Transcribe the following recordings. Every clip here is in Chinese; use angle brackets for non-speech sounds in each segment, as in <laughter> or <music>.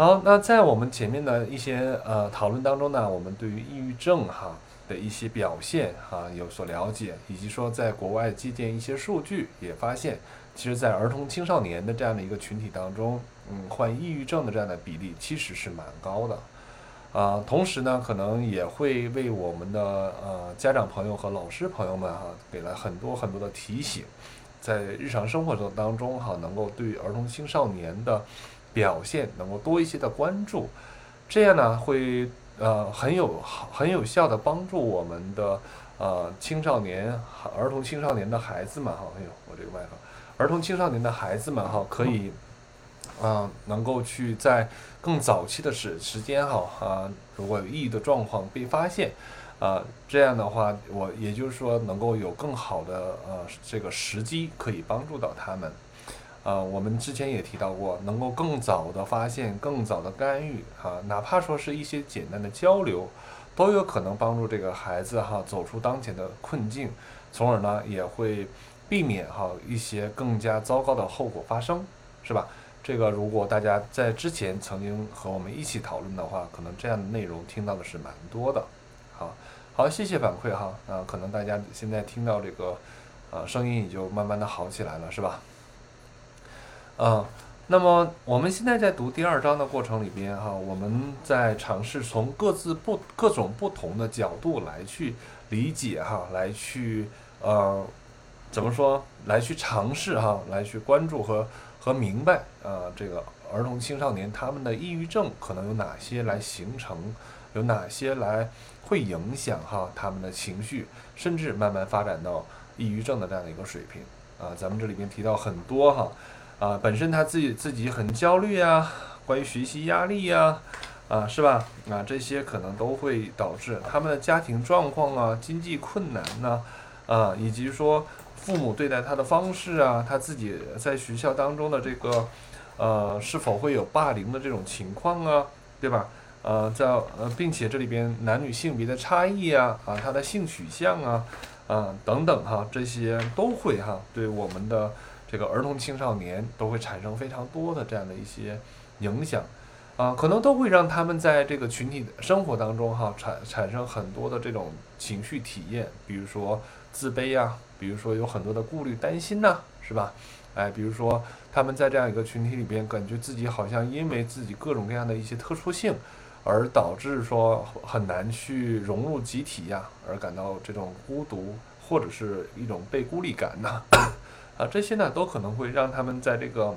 好，那在我们前面的一些呃讨论当中呢，我们对于抑郁症哈的一些表现哈有所了解，以及说在国外借鉴一些数据，也发现，其实，在儿童青少年的这样的一个群体当中，嗯，患抑郁症的这样的比例其实是蛮高的，啊，同时呢，可能也会为我们的呃家长朋友和老师朋友们哈，给了很多很多的提醒，在日常生活中当中哈，能够对儿童青少年的。表现能够多一些的关注，这样呢会呃很有很有效的帮助我们的呃青少年儿童青少年的孩子们哈，哎呦我这个麦克，儿童青少年的孩子们哈可以啊能够去在更早期的时时间哈啊如果有抑郁的状况被发现啊这样的话我也就是说能够有更好的呃这个时机可以帮助到他们。呃，我们之前也提到过，能够更早的发现、更早的干预，哈，哪怕说是一些简单的交流，都有可能帮助这个孩子哈走出当前的困境，从而呢也会避免哈一些更加糟糕的后果发生，是吧？这个如果大家在之前曾经和我们一起讨论的话，可能这样的内容听到的是蛮多的。好，好，谢谢反馈哈，啊，可能大家现在听到这个，呃，声音也就慢慢的好起来了，是吧？啊，那么我们现在在读第二章的过程里边哈，我们在尝试从各自不各种不同的角度来去理解哈，来去呃怎么说，来去尝试哈，来去关注和和明白啊，这个儿童青少年他们的抑郁症可能有哪些来形成，有哪些来会影响哈他们的情绪，甚至慢慢发展到抑郁症的这样的一个水平啊，咱们这里边提到很多哈。啊，本身他自己自己很焦虑啊，关于学习压力呀，啊，是吧？啊，这些可能都会导致他们的家庭状况啊，经济困难呐，啊，以及说父母对待他的方式啊，他自己在学校当中的这个，呃，是否会有霸凌的这种情况啊，对吧？呃，在呃，并且这里边男女性别的差异啊，啊，他的性取向啊，啊，等等哈，这些都会哈，对我们的。这个儿童青少年都会产生非常多的这样的一些影响，啊，可能都会让他们在这个群体的生活当中哈产产生很多的这种情绪体验，比如说自卑呀，比如说有很多的顾虑担心呐，是吧？哎，比如说他们在这样一个群体里边，感觉自己好像因为自己各种各样的一些特殊性，而导致说很难去融入集体呀，而感到这种孤独或者是一种被孤立感呐。啊这些呢都可能会让他们在这个，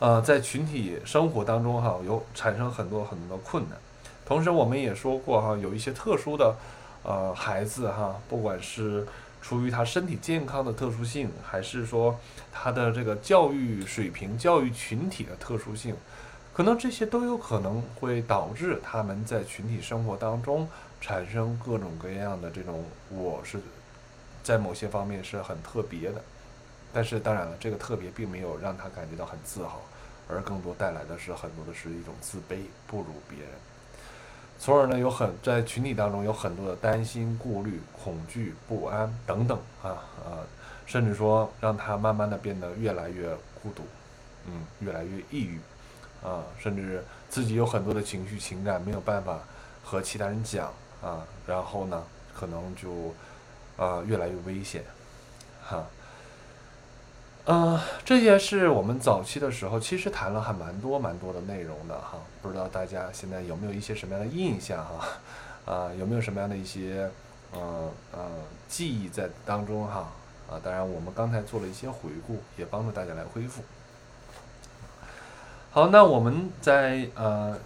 呃，在群体生活当中哈，有产生很多很多的困难。同时，我们也说过哈，有一些特殊的，呃，孩子哈，不管是出于他身体健康的特殊性，还是说他的这个教育水平、教育群体的特殊性，可能这些都有可能会导致他们在群体生活当中产生各种各样的这种，我是。在某些方面是很特别的，但是当然了，这个特别并没有让他感觉到很自豪，而更多带来的是很多的是一种自卑，不如别人，从而呢有很在群体当中有很多的担心、顾虑、恐惧、不安等等啊啊，甚至说让他慢慢的变得越来越孤独，嗯，越来越抑郁啊，甚至自己有很多的情绪情感没有办法和其他人讲啊，然后呢可能就。啊，越来越危险，哈，嗯，这些是我们早期的时候其实谈了还蛮多蛮多的内容的哈，不知道大家现在有没有一些什么样的印象哈，<laughs> 啊，有没有什么样的一些呃呃记忆在当中哈，啊，当然我们刚才做了一些回顾，也帮助大家来恢复。好，那我们在呃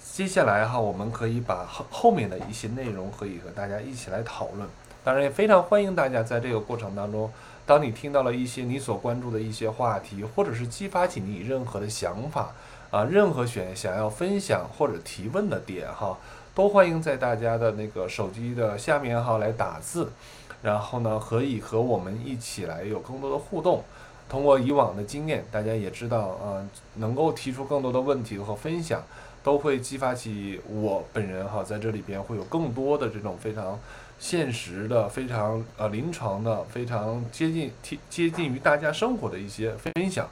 接下来哈，我们可以把后后面的一些内容可以和大家一起来讨论。当然也非常欢迎大家在这个过程当中，当你听到了一些你所关注的一些话题，或者是激发起你任何的想法啊，任何选想要分享或者提问的点哈，都欢迎在大家的那个手机的下面哈来打字，然后呢可以和我们一起来有更多的互动。通过以往的经验，大家也知道啊，能够提出更多的问题和分享，都会激发起我本人哈在这里边会有更多的这种非常。现实的非常呃临床的非常接近贴接近于大家生活的一些分享，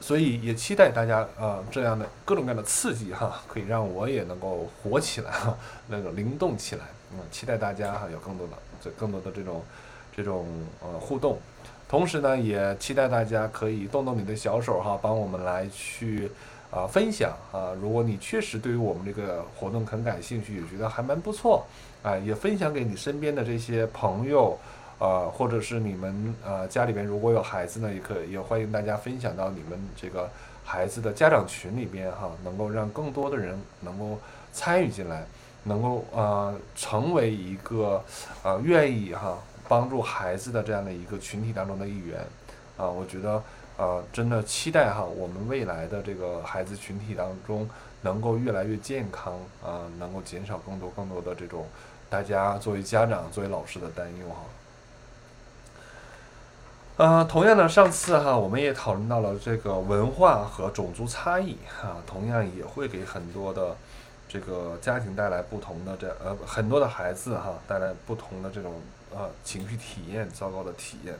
所以也期待大家啊这样的各种各样的刺激哈，可以让我也能够活起来哈，<laughs> 那个灵动起来。嗯，期待大家哈有更多的这更多的这种这种呃互动，同时呢也期待大家可以动动你的小手哈，帮我们来去啊分享啊。如果你确实对于我们这个活动很感兴趣，也觉得还蛮不错啊，也分享给你身边的这些朋友。啊，或者是你们呃家里边如果有孩子呢，也可以也欢迎大家分享到你们这个孩子的家长群里边哈，能够让更多的人能够参与进来，能够呃成为一个呃愿意哈帮助孩子的这样的一个群体当中的一员啊，我觉得呃真的期待哈我们未来的这个孩子群体当中能够越来越健康啊，能够减少更多更多的这种大家作为家长作为老师的担忧哈。呃，同样呢，上次哈，我们也讨论到了这个文化和种族差异哈，同样也会给很多的这个家庭带来不同的这呃很多的孩子哈带来不同的这种呃情绪体验，糟糕的体验。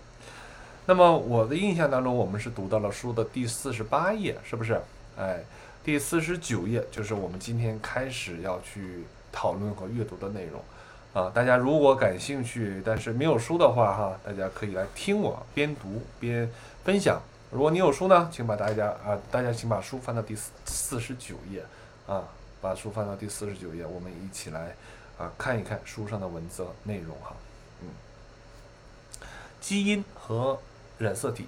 那么我的印象当中，我们是读到了书的第四十八页，是不是？哎，第四十九页就是我们今天开始要去讨论和阅读的内容。啊，大家如果感兴趣，但是没有书的话，哈，大家可以来听我边读边分享。如果你有书呢，请把大家啊，大家请把书翻到第四四十九页，啊，把书翻到第四十九页，我们一起来啊看一看书上的文字内容哈。嗯，基因和染色体，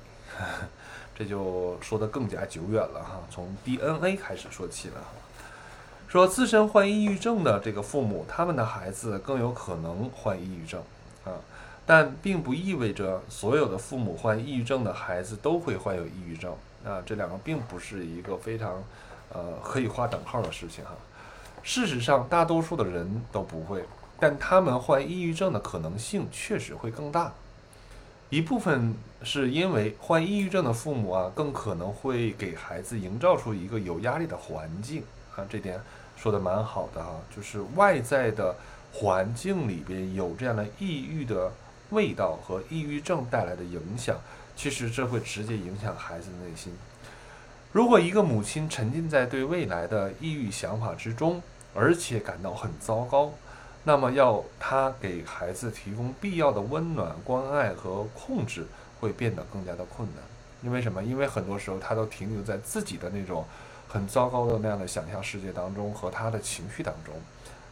这就说的更加久远了哈，从 DNA 开始说起了。说自身患抑郁症的这个父母，他们的孩子更有可能患抑郁症啊，但并不意味着所有的父母患抑郁症的孩子都会患有抑郁症啊，这两个并不是一个非常呃可以划等号的事情哈。事实上，大多数的人都不会，但他们患抑郁症的可能性确实会更大。一部分是因为患抑郁症的父母啊，更可能会给孩子营造出一个有压力的环境啊，这点。说的蛮好的哈，就是外在的环境里边有这样的抑郁的味道和抑郁症带来的影响，其实这会直接影响孩子的内心。如果一个母亲沉浸在对未来的抑郁想法之中，而且感到很糟糕，那么要他给孩子提供必要的温暖、关爱和控制会变得更加的困难。因为什么？因为很多时候他都停留在自己的那种。很糟糕的那样的想象世界当中和他的情绪当中，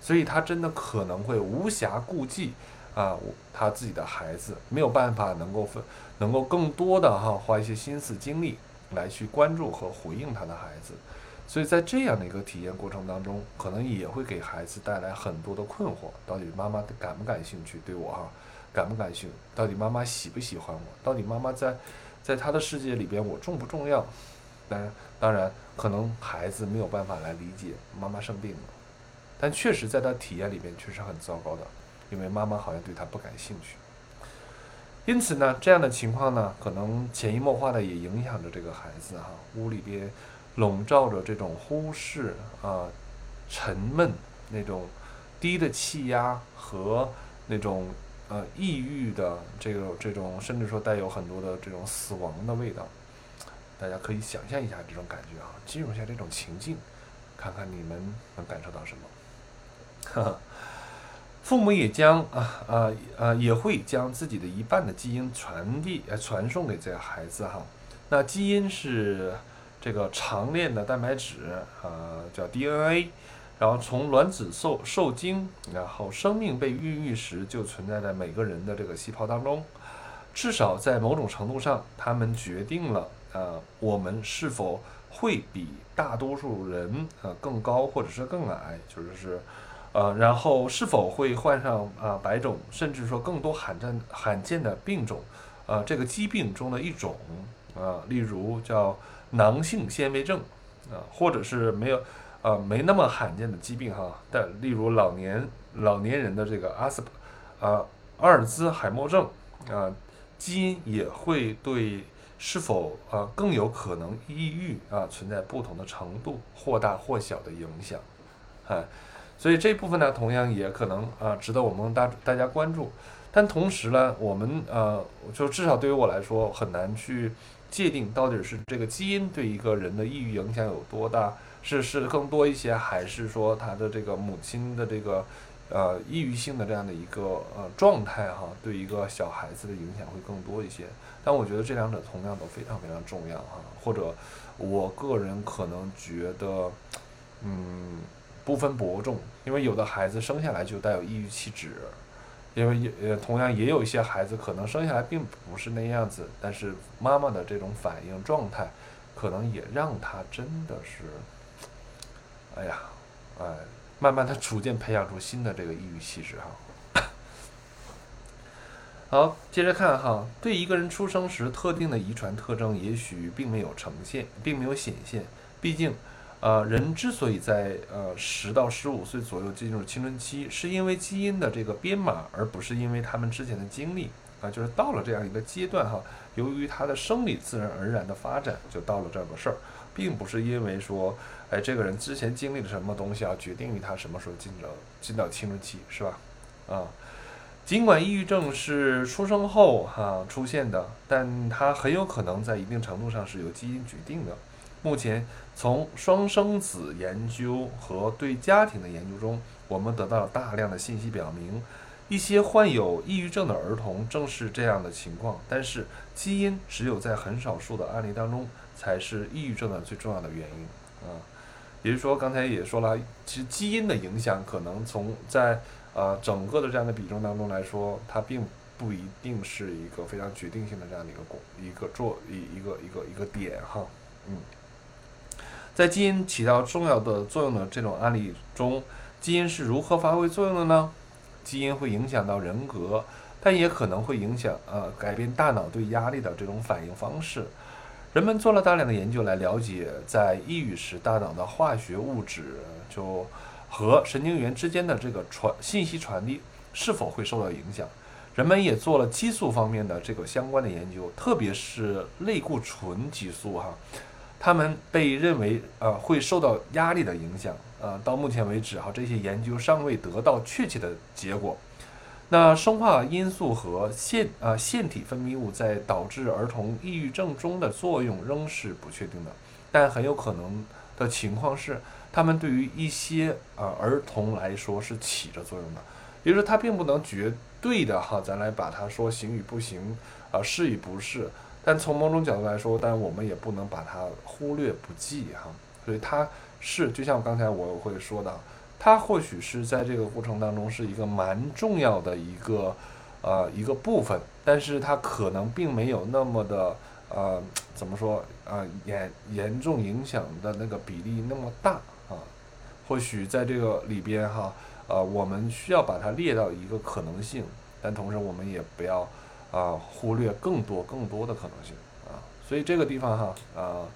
所以他真的可能会无暇顾及啊，他自己的孩子没有办法能够分，能够更多的哈花一些心思精力来去关注和回应他的孩子，所以在这样的一个体验过程当中，可能也会给孩子带来很多的困惑：到底妈妈感不感兴趣对我哈？感不感兴趣？到底妈妈喜不喜欢我？到底妈妈在在他的世界里边我重不重要？当然，当然。可能孩子没有办法来理解妈妈生病了，但确实在他体验里边确实很糟糕的，因为妈妈好像对他不感兴趣。因此呢，这样的情况呢，可能潜移默化的也影响着这个孩子哈。屋里边笼罩着这种忽视啊、沉闷那种低的气压和那种呃抑郁的这个这种，甚至说带有很多的这种死亡的味道。大家可以想象一下这种感觉啊，进入一下这种情境，看看你们能感受到什么。哈 <laughs> 哈父母也将啊啊啊也会将自己的一半的基因传递呃传送给这个孩子哈。那基因是这个长链的蛋白质啊，叫 DNA，然后从卵子受受精，然后生命被孕育时就存在在每个人的这个细胞当中，至少在某种程度上，他们决定了。呃，我们是否会比大多数人呃更高，或者是更矮？就是是，呃，然后是否会患上啊白种，甚至说更多罕见罕见的病种？呃，这个疾病中的一种啊，例如叫囊性纤维症啊，或者是没有呃没那么罕见的疾病哈，但例如老年老年人的这个阿斯啊阿尔兹海默症啊，基因也会对。是否啊更有可能抑郁啊存在不同的程度或大或小的影响，啊，所以这部分呢同样也可能啊值得我们大大家关注，但同时呢我们呃就至少对于我来说很难去界定到底是这个基因对一个人的抑郁影响有多大，是是更多一些，还是说他的这个母亲的这个呃抑郁性的这样的一个呃状态哈，对一个小孩子的影响会更多一些？但我觉得这两者同样都非常非常重要哈，或者我个人可能觉得，嗯，不分伯仲，因为有的孩子生下来就带有抑郁气质。因为也呃，同样也有一些孩子可能生下来并不是那样子，但是妈妈的这种反应状态，可能也让他真的是，哎呀，哎，慢慢的逐渐培养出新的这个抑郁气质哈。好，接着看哈，对一个人出生时特定的遗传特征，也许并没有呈现，并没有显现，毕竟。呃，人之所以在呃十到十五岁左右进入青春期，是因为基因的这个编码，而不是因为他们之前的经历啊，就是到了这样一个阶段哈，由于他的生理自然而然的发展，就到了这个事儿，并不是因为说，哎，这个人之前经历了什么东西啊，决定于他什么时候进到进到青春期，是吧？啊，尽管抑郁症是出生后哈出现的，但它很有可能在一定程度上是由基因决定的。目前，从双生子研究和对家庭的研究中，我们得到了大量的信息，表明一些患有抑郁症的儿童正是这样的情况。但是，基因只有在很少数的案例当中才是抑郁症的最重要的原因啊。也就是说，刚才也说了，其实基因的影响可能从在呃整个的这样的比重当中来说，它并不一定是一个非常决定性的这样的一个功一个做一一个一个一个点哈，嗯。在基因起到重要的作用的这种案例中，基因是如何发挥作用的呢？基因会影响到人格，但也可能会影响呃改变大脑对压力的这种反应方式。人们做了大量的研究来了解，在抑郁时大脑的化学物质就和神经元之间的这个传信息传递是否会受到影响。人们也做了激素方面的这个相关的研究，特别是类固醇激素哈。他们被认为呃会受到压力的影响，呃，到目前为止哈，这些研究尚未得到确切的结果。那生化因素和腺呃腺体分泌物在导致儿童抑郁症中的作用仍是不确定的，但很有可能的情况是，他们对于一些呃儿童来说是起着作用的，也就是说，它并不能绝对的哈，咱来把它说行与不行，啊是与不是。但从某种角度来说，但我们也不能把它忽略不计哈。所以它是就像刚才我会说的，它或许是在这个过程当中是一个蛮重要的一个呃一个部分，但是它可能并没有那么的呃怎么说啊严严重影响的那个比例那么大啊。或许在这个里边哈呃我们需要把它列到一个可能性，但同时我们也不要。啊，忽略更多更多的可能性啊，所以这个地方哈啊，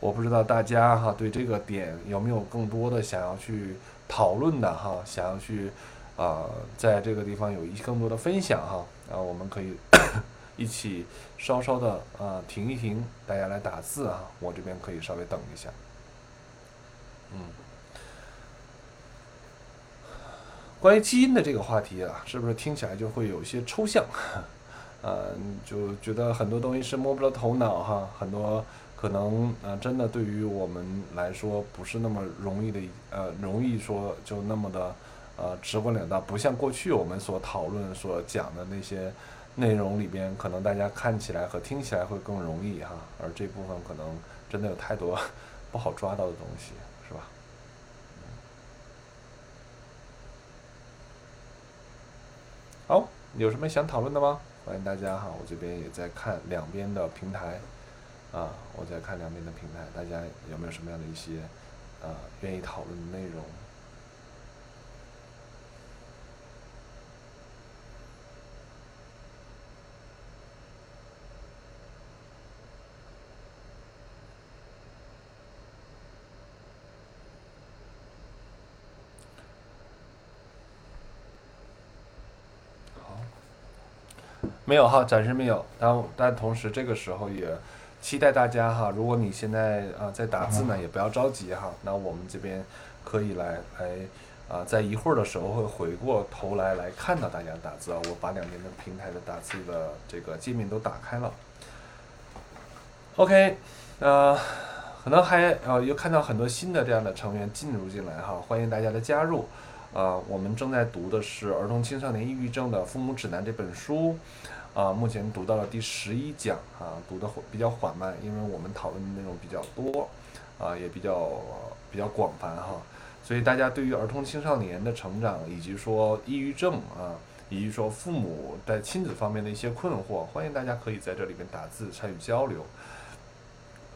我不知道大家哈对这个点有没有更多的想要去讨论的哈，想要去啊在这个地方有一更多的分享哈啊，我们可以一起稍稍的啊停一停，大家来打字啊，我这边可以稍微等一下，嗯，关于基因的这个话题啊，是不是听起来就会有一些抽象？呃，就觉得很多东西是摸不着头脑哈，很多可能呃，真的对于我们来说不是那么容易的，呃，容易说就那么的呃直观了当，不像过去我们所讨论所讲的那些内容里边，可能大家看起来和听起来会更容易哈，而这部分可能真的有太多 <laughs> 不好抓到的东西，是吧？好，有什么想讨论的吗？欢迎大家哈，我这边也在看两边的平台，啊，我在看两边的平台，大家有没有什么样的一些，呃，愿意讨论的内容？没有哈，暂时没有。但但同时，这个时候也期待大家哈。如果你现在啊在打字呢，也不要着急哈。那我们这边可以来来啊，在一会儿的时候会回过头来来看到大家打字啊。我把两边的平台的打字的这个界面都打开了。OK，呃，可能还呃又看到很多新的这样的成员进入进来哈，欢迎大家的加入。啊，我们正在读的是《儿童青少年抑郁症的父母指南》这本书，啊，目前读到了第十一讲啊，读的比较缓慢，因为我们讨论的内容比较多，啊，也比较比较广泛哈，所以大家对于儿童青少年的成长，以及说抑郁症啊，以及说父母在亲子方面的一些困惑，欢迎大家可以在这里边打字参与交流。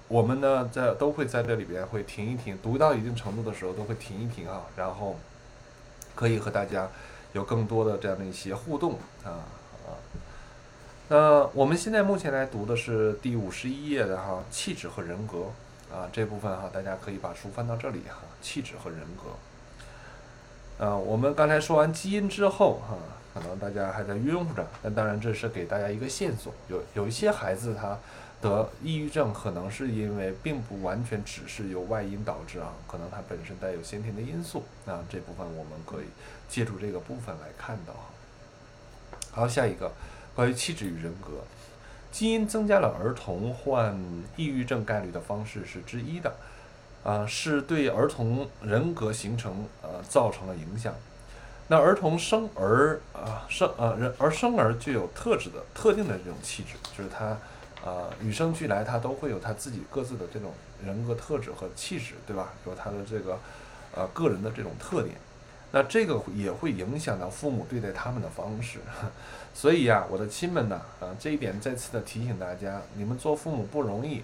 我们呢，在都会在这里边会停一停，读到一定程度的时候都会停一停啊，然后。可以和大家有更多的这样的一些互动啊啊。那我们现在目前来读的是第五十一页的哈，气质和人格啊这部分哈，大家可以把书翻到这里哈，气质和人格。啊，我们刚才说完基因之后哈，可能大家还在晕乎着，那当然这是给大家一个线索，有有一些孩子他。得抑郁症可能是因为并不完全只是由外因导致啊，可能他本身带有先天的因素啊，这部分我们可以借助这个部分来看到哈。好，下一个关于气质与人格，基因增加了儿童患抑郁症概率的方式是之一的，啊，是对儿童人格形成呃造成了影响。那儿童生儿啊生呃人而生儿具有特质的特定的这种气质，就是他。啊，与生俱来，他都会有他自己各自的这种人格特质和气质，对吧？有他的这个呃个人的这种特点，那这个也会影响到父母对待他们的方式。所以呀，我的亲们呢，啊，这一点再次的提醒大家，你们做父母不容易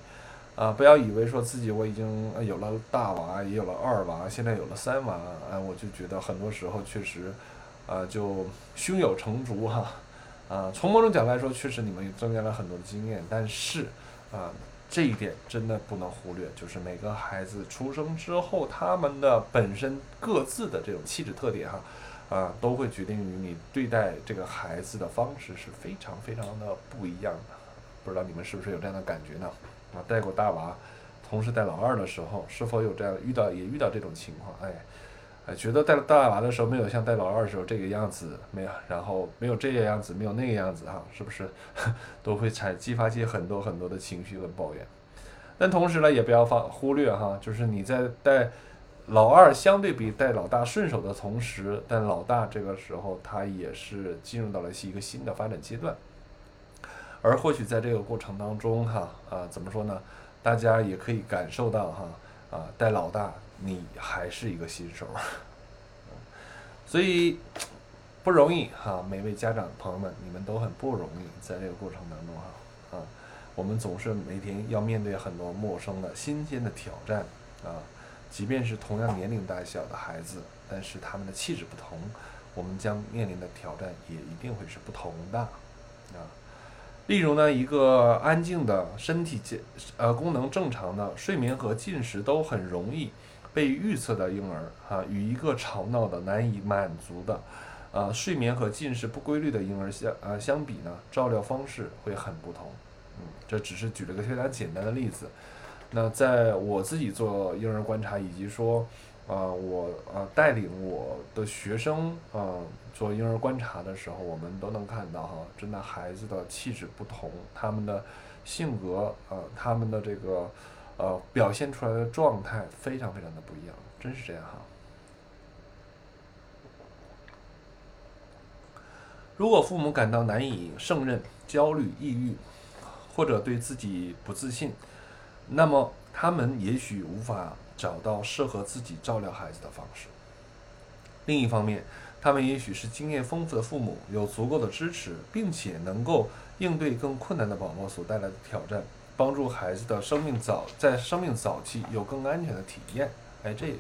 啊，不要以为说自己我已经有了大娃，也有了二娃，现在有了三娃，啊，我就觉得很多时候确实啊，就胸有成竹哈。啊，从某种角度来说，确实你们增加了很多的经验，但是，啊，这一点真的不能忽略，就是每个孩子出生之后，他们的本身各自的这种气质特点，哈，啊都会决定于你对待这个孩子的方式是非常非常的不一样的。不知道你们是不是有这样的感觉呢？啊，带过大娃，同时带老二的时候，是否有这样遇到也遇到这种情况？哎。哎，觉得带大娃的时候没有像带老二的时候这个样子，没有，然后没有这个样子，没有那个样子哈，是不是 <laughs> 都会产激发起很多很多的情绪和抱怨？但同时呢，也不要放忽略哈，就是你在带老二相对比带老大顺手的同时，但老大这个时候他也是进入到了一个新的发展阶段，而或许在这个过程当中哈啊，怎么说呢？大家也可以感受到哈啊，带老大。你还是一个新手，<laughs> 所以不容易哈。每位家长朋友们，你们都很不容易，在这个过程当中哈啊，我们总是每天要面对很多陌生的新鲜的挑战啊。即便是同样年龄大小的孩子，但是他们的气质不同，我们将面临的挑战也一定会是不同的啊。例如呢，一个安静的身体健呃功能正常的睡眠和进食都很容易。被预测的婴儿，哈，与一个吵闹的、难以满足的，呃，睡眠和进食不规律的婴儿相，呃，相比呢，照料方式会很不同。嗯，这只是举了个非常简单的例子。那在我自己做婴儿观察，以及说，呃，我呃带领我的学生，呃，做婴儿观察的时候，我们都能看到，哈，真的孩子的气质不同，他们的性格，呃，他们的这个。呃，表现出来的状态非常非常的不一样，真是这样哈。如果父母感到难以胜任、焦虑、抑郁，或者对自己不自信，那么他们也许无法找到适合自己照料孩子的方式。另一方面，他们也许是经验丰富的父母，有足够的支持，并且能够应对更困难的宝宝所带来的挑战。帮助孩子的生命早在生命早期有更安全的体验，哎，这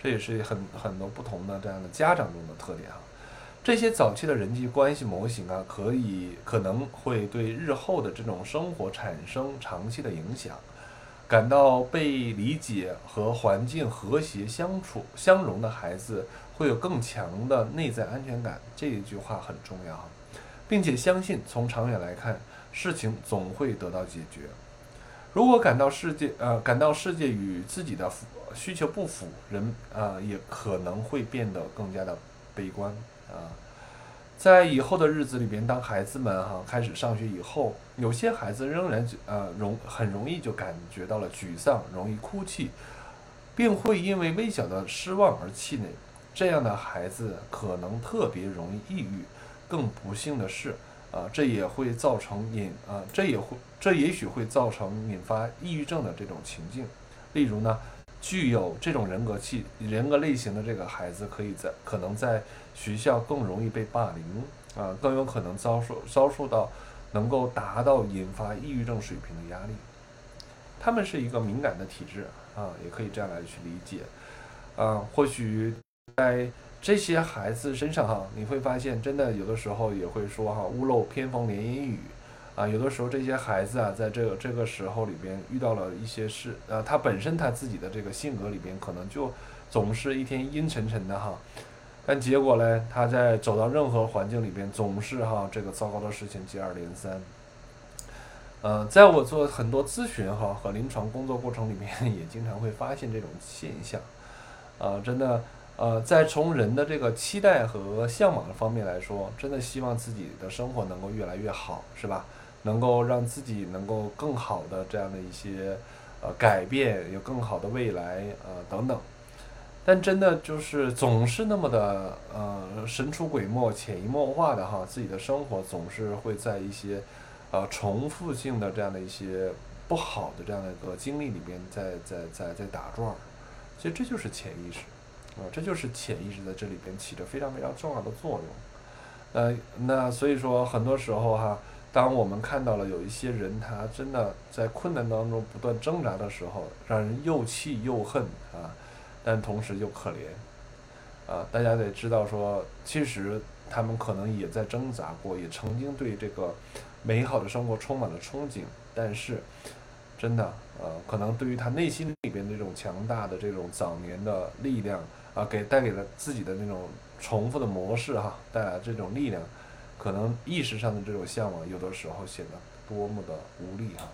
这也是很很多不同的这样的家长中的特点哈。这些早期的人际关系模型啊，可以可能会对日后的这种生活产生长期的影响。感到被理解和环境和谐相处相融的孩子，会有更强的内在安全感。这一句话很重要，并且相信从长远来看，事情总会得到解决。如果感到世界呃感到世界与自己的需求不符，人啊也可能会变得更加的悲观啊。在以后的日子里边，当孩子们哈开始上学以后，有些孩子仍然呃容很容易就感觉到了沮丧，容易哭泣，并会因为微小的失望而气馁。这样的孩子可能特别容易抑郁。更不幸的是，啊，这也会造成引啊，这也会这也许会造成引发抑郁症的这种情境。例如呢？具有这种人格气人格类型的这个孩子，可以在可能在学校更容易被霸凌啊，更有可能遭受遭受到能够达到引发抑郁症水平的压力。他们是一个敏感的体质啊，也可以这样来去理解啊。或许在这些孩子身上哈，你会发现真的有的时候也会说哈，屋漏偏逢连阴雨。啊，有的时候这些孩子啊，在这个这个时候里边遇到了一些事，呃，他本身他自己的这个性格里边可能就总是一天阴沉沉的哈，但结果呢，他在走到任何环境里边，总是哈这个糟糕的事情接二连三。呃，在我做很多咨询哈和临床工作过程里面，也经常会发现这种现象。啊，真的，呃，在从人的这个期待和向往的方面来说，真的希望自己的生活能够越来越好，是吧？能够让自己能够更好的这样的一些呃改变，有更好的未来呃等等，但真的就是总是那么的呃神出鬼没、潜移默化的哈，自己的生活总是会在一些呃重复性的这样的一些不好的这样的一个经历里边在在在在打转儿，其实这就是潜意识啊，这就是潜意识在这里边起着非常非常重要的作用。呃，那所以说很多时候哈。当我们看到了有一些人，他真的在困难当中不断挣扎的时候，让人又气又恨啊，但同时又可怜啊。大家得知道说，其实他们可能也在挣扎过，也曾经对这个美好的生活充满了憧憬，但是真的呃，可能对于他内心里边这种强大的这种早年的力量啊，给带给了自己的那种重复的模式哈，带来这种力量。可能意识上的这种向往，有的时候显得多么的无力哈。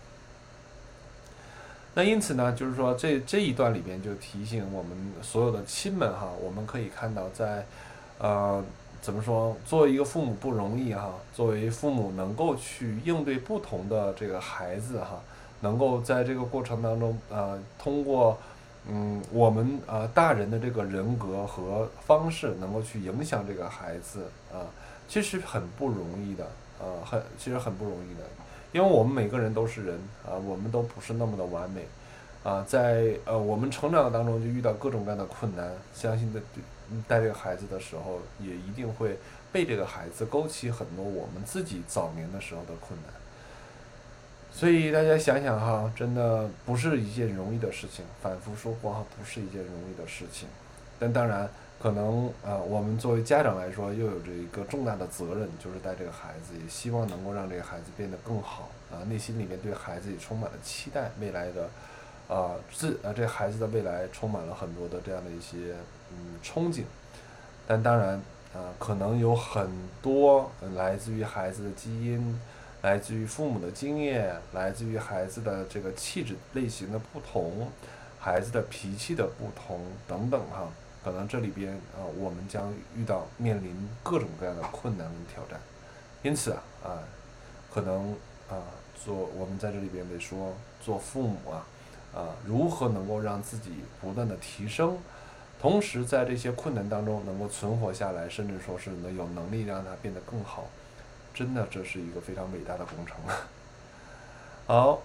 那因此呢，就是说这这一段里边就提醒我们所有的亲们哈，我们可以看到，在呃怎么说，作为一个父母不容易哈，作为父母能够去应对不同的这个孩子哈，能够在这个过程当中呃，通过嗯我们呃大人的这个人格和方式，能够去影响这个孩子啊。其实很不容易的，呃，很其实很不容易的，因为我们每个人都是人啊，我们都不是那么的完美，啊，在呃我们成长当中就遇到各种各样的困难，相信的带这个孩子的时候，也一定会被这个孩子勾起很多我们自己早年的时候的困难，所以大家想想哈，真的不是一件容易的事情，反复说过哈，不是一件容易的事情，但当然。可能啊，我们作为家长来说，又有着一个重大的责任，就是带这个孩子，也希望能够让这个孩子变得更好啊。内心里面对孩子也充满了期待，未来的啊，自啊，这孩子的未来充满了很多的这样的一些嗯憧憬。但当然啊，可能有很多来自于孩子的基因，来自于父母的经验，来自于孩子的这个气质类型的不同，孩子的脾气的不同等等哈。可能这里边啊，我们将遇到面临各种各样的困难跟挑战，因此啊啊，可能啊做我们在这里边得说，做父母啊啊，如何能够让自己不断的提升，同时在这些困难当中能够存活下来，甚至说是能有能力让它变得更好，真的这是一个非常伟大的工程 <laughs> 好。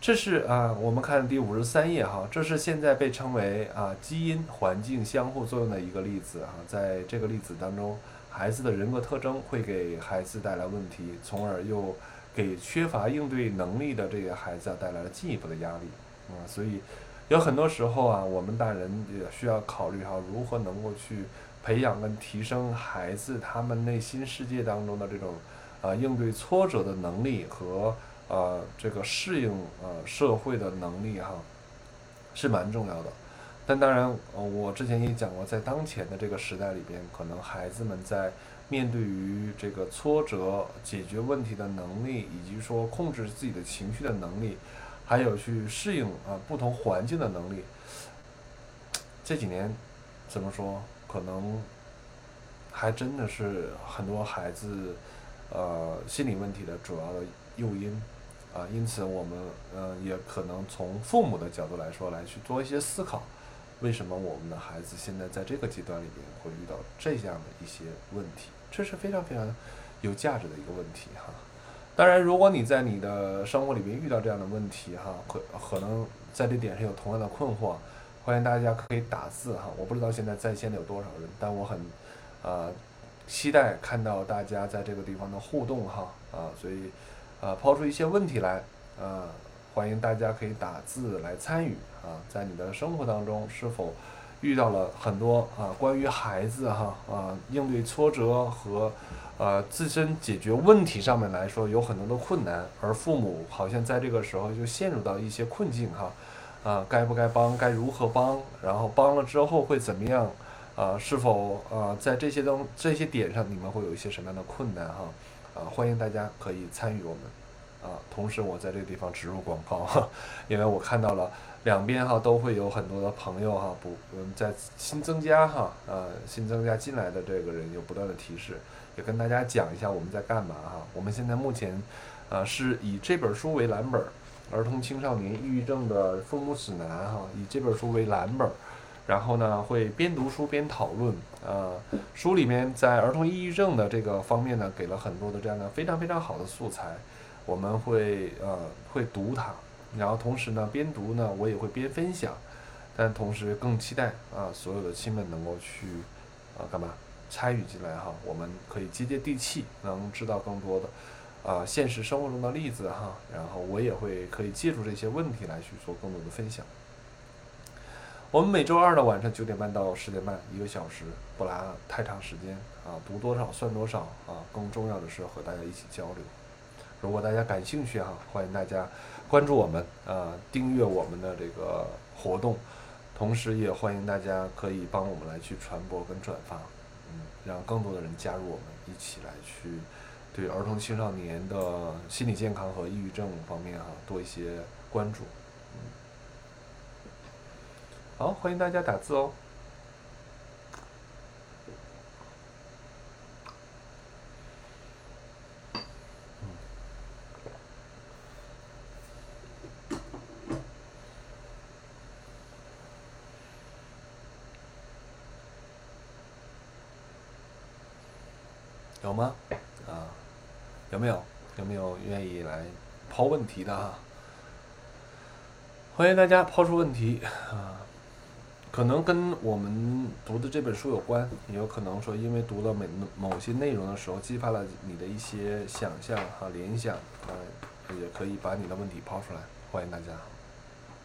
这是啊，我们看第五十三页哈，这是现在被称为啊基因环境相互作用的一个例子哈。在这个例子当中，孩子的人格特征会给孩子带来问题，从而又给缺乏应对能力的这个孩子带来了进一步的压力啊。所以有很多时候啊，我们大人也需要考虑哈，如何能够去培养跟提升孩子他们内心世界当中的这种啊应对挫折的能力和。呃，这个适应呃社会的能力哈，是蛮重要的。但当然，呃，我之前也讲过，在当前的这个时代里边，可能孩子们在面对于这个挫折、解决问题的能力，以及说控制自己的情绪的能力，还有去适应啊不同环境的能力，这几年怎么说，可能还真的是很多孩子呃心理问题的主要的诱因啊，因此我们呃也可能从父母的角度来说来去做一些思考，为什么我们的孩子现在在这个阶段里面会遇到这样的一些问题？这是非常非常有价值的一个问题哈。当然，如果你在你的生活里面遇到这样的问题哈，可可能在这点上有同样的困惑，欢迎大家可以打字哈。我不知道现在在线的有多少人，但我很呃期待看到大家在这个地方的互动哈啊，所以呃抛出一些问题来呃，欢迎大家可以打字来参与啊，在你的生活当中是否遇到了很多啊关于孩子哈啊应对挫折和。呃，自身解决问题上面来说有很多的困难，而父母好像在这个时候就陷入到一些困境哈，啊，该不该帮，该如何帮，然后帮了之后会怎么样，啊，是否啊在这些东这些点上你们会有一些什么样的困难哈，啊欢迎大家可以参与我们，啊，同时我在这个地方植入广告哈，因为我看到了两边哈都会有很多的朋友哈不嗯在新增加哈，呃新增加进来的这个人有不断的提示。也跟大家讲一下我们在干嘛哈。我们现在目前，呃，是以这本书为蓝本，儿童青少年抑郁症的父母指南哈，以这本书为蓝本，然后呢会边读书边讨论。呃，书里面在儿童抑郁症的这个方面呢，给了很多的这样的非常非常好的素材。我们会呃会读它，然后同时呢边读呢我也会边分享，但同时更期待啊所有的亲们能够去啊干嘛？参与进来哈，我们可以接接地气，能知道更多的啊现实生活中的例子哈。然后我也会可以借助这些问题来去做更多的分享。我们每周二的晚上九点半到十点半，一个小时，不拉太长时间啊，读多少算多少啊。更重要的是和大家一起交流。如果大家感兴趣哈，欢迎大家关注我们啊，订阅我们的这个活动，同时也欢迎大家可以帮我们来去传播跟转发。嗯，让更多的人加入我们，一起来去对儿童青少年的心理健康和抑郁症方面哈多一些关注。好，欢迎大家打字哦。有吗？啊，有没有？有没有愿意来抛问题的啊？欢迎大家抛出问题啊！可能跟我们读的这本书有关，也有可能说因为读了某某些内容的时候，激发了你的一些想象和联想啊，也可以把你的问题抛出来。欢迎大家，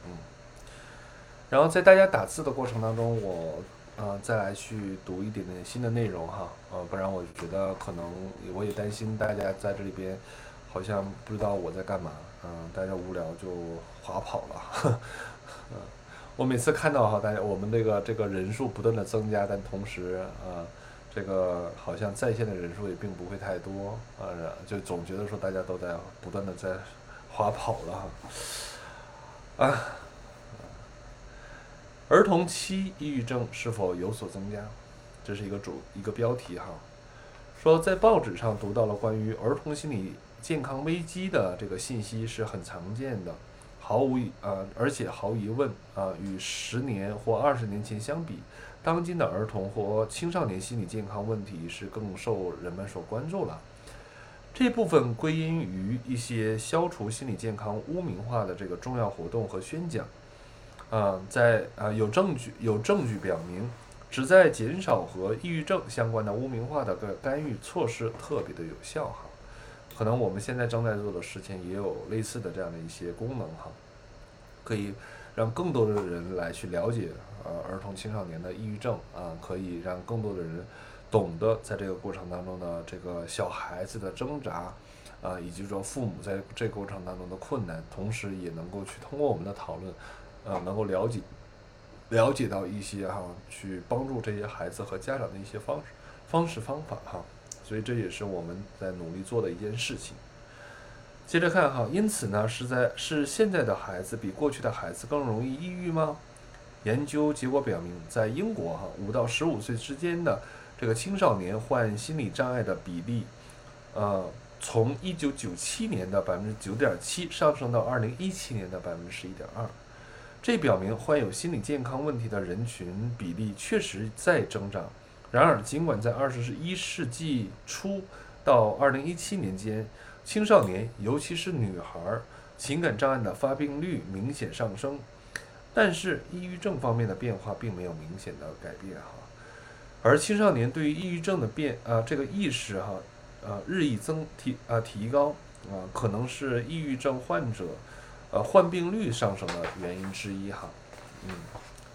嗯。然后在大家打字的过程当中，我。呃，再来去读一点点新的内容哈，呃，不然我就觉得可能我也担心大家在这里边好像不知道我在干嘛，嗯，大家无聊就划跑了，嗯，<laughs> 我每次看到哈，大家我们这个这个人数不断的增加，但同时啊，这个好像在线的人数也并不会太多，啊，就总觉得说大家都在不断的在滑跑了哈，啊。儿童期抑郁症是否有所增加？这是一个主一个标题哈。说在报纸上读到了关于儿童心理健康危机的这个信息是很常见的，毫无疑啊，而且毫无疑问啊，与十年或二十年前相比，当今的儿童或青少年心理健康问题是更受人们所关注了。这部分归因于一些消除心理健康污名化的这个重要活动和宣讲。啊，在啊有证据有证据表明，旨在减少和抑郁症相关的污名化的个干预措施特别的有效哈。可能我们现在正在做的事情也有类似的这样的一些功能哈，可以让更多的人来去了解呃儿童青少年的抑郁症啊，可以让更多的人懂得在这个过程当中的这个小孩子的挣扎啊，以及说父母在这过程当中的困难，同时也能够去通过我们的讨论。呃，能够了解了解到一些哈，去帮助这些孩子和家长的一些方式方式方法哈，所以这也是我们在努力做的一件事情。接着看哈，因此呢，是在是现在的孩子比过去的孩子更容易抑郁吗？研究结果表明，在英国哈，五到十五岁之间的这个青少年患心理障碍的比例，呃，从一九九七年的百分之九点七上升到二零一七年的百分之十一点二。这表明患有心理健康问题的人群比例确实在增长。然而，尽管在二十一世纪初到二零一七年间，青少年尤其是女孩情感障碍的发病率明显上升，但是抑郁症方面的变化并没有明显的改变哈。而青少年对于抑郁症的变啊这个意识哈呃日益增提啊提高啊，可能是抑郁症患者。呃，患病率上升的原因之一哈，嗯，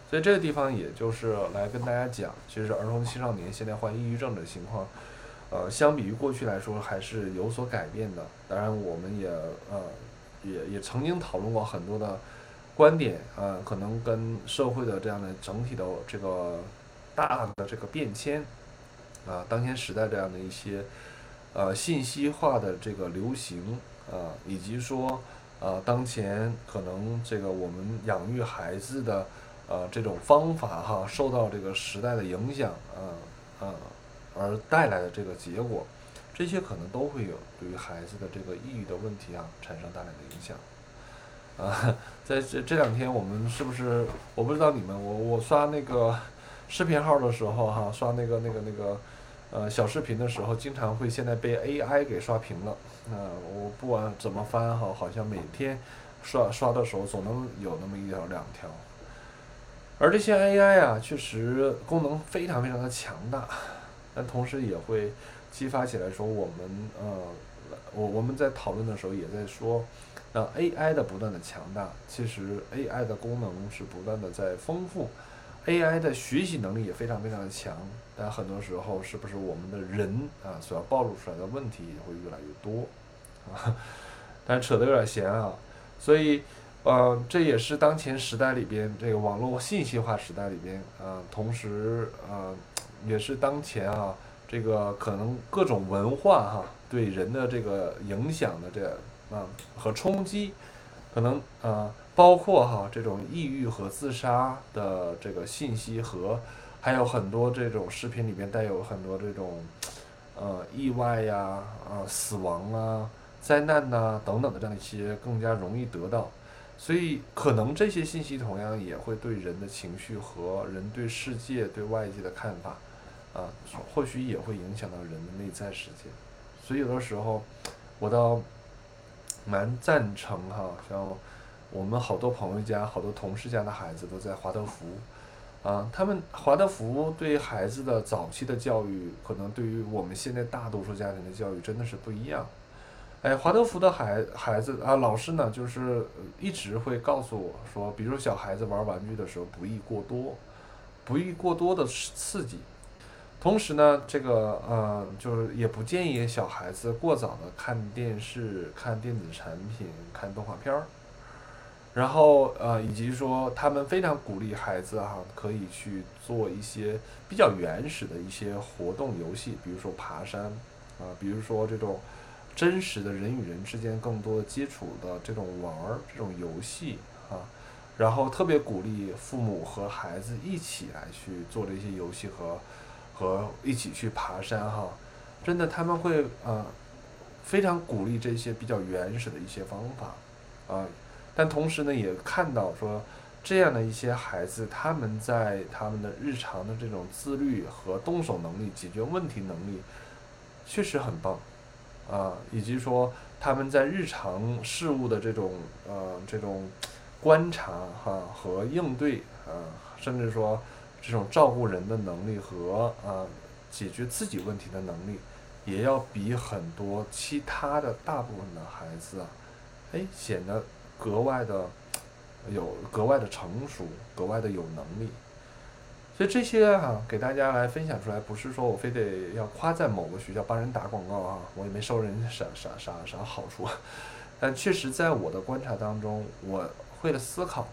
所以这个地方也就是来跟大家讲，其实儿童青少年现在患抑郁症的情况，呃，相比于过去来说还是有所改变的。当然，我们也呃也也曾经讨论过很多的观点啊，可能跟社会的这样的整体的这个大的这个变迁啊，当前时代这样的一些呃信息化的这个流行啊，以及说。呃，当前可能这个我们养育孩子的呃这种方法哈，受到这个时代的影响，呃呃，而带来的这个结果，这些可能都会有对于孩子的这个抑郁的问题啊产生带来的影响。啊，在这这两天我们是不是？我不知道你们，我我刷那个视频号的时候哈，刷那个那个那个。呃，小视频的时候经常会现在被 AI 给刷屏了。那我不管怎么翻哈，好像每天刷刷的时候总能有那么一条两条。而这些 AI 啊，确实功能非常非常的强大，但同时也会激发起来说我们呃，我我们在讨论的时候也在说，那 AI 的不断的强大，其实 AI 的功能是不断的在丰富。AI 的学习能力也非常非常的强，但很多时候是不是我们的人啊所要暴露出来的问题也会越来越多啊？<laughs> 但扯得有点闲啊，所以呃这也是当前时代里边这个网络信息化时代里边啊，同时呃也是当前啊这个可能各种文化哈对人的这个影响的这啊和冲击，可能啊。包括哈这种抑郁和自杀的这个信息和，还有很多这种视频里边带有很多这种，呃意外呀啊死亡啊灾难呐等等的这样一些更加容易得到，所以可能这些信息同样也会对人的情绪和人对世界对外界的看法，啊或许也会影响到人的内在世界，所以有的时候我倒蛮赞成哈像。我们好多朋友家、好多同事家的孩子都在华德福，啊，他们华德福对孩子的早期的教育，可能对于我们现在大多数家庭的教育真的是不一样。哎，华德福的孩孩子啊，老师呢，就是一直会告诉我说，比如小孩子玩玩具的时候，不宜过多，不宜过多的刺激。同时呢，这个呃，就是也不建议小孩子过早的看电视、看电子产品、看动画片儿。然后呃，以及说他们非常鼓励孩子哈，可以去做一些比较原始的一些活动游戏，比如说爬山啊，比如说这种真实的人与人之间更多的接触的这种玩儿这种游戏啊，然后特别鼓励父母和孩子一起来去做这些游戏和和一起去爬山哈，真的他们会呃非常鼓励这些比较原始的一些方法啊。但同时呢，也看到说，这样的一些孩子，他们在他们的日常的这种自律和动手能力、解决问题能力，确实很棒，啊，以及说他们在日常事物的这种呃这种观察哈和应对啊，甚至说这种照顾人的能力和啊解决自己问题的能力，也要比很多其他的大部分的孩子啊，哎显得。格外的有格外的成熟，格外的有能力，所以这些哈给大家来分享出来，不是说我非得要夸赞某个学校帮人打广告啊，我也没收人家啥啥啥啥好处，<laughs> 但确实在我的观察当中，我会了思考，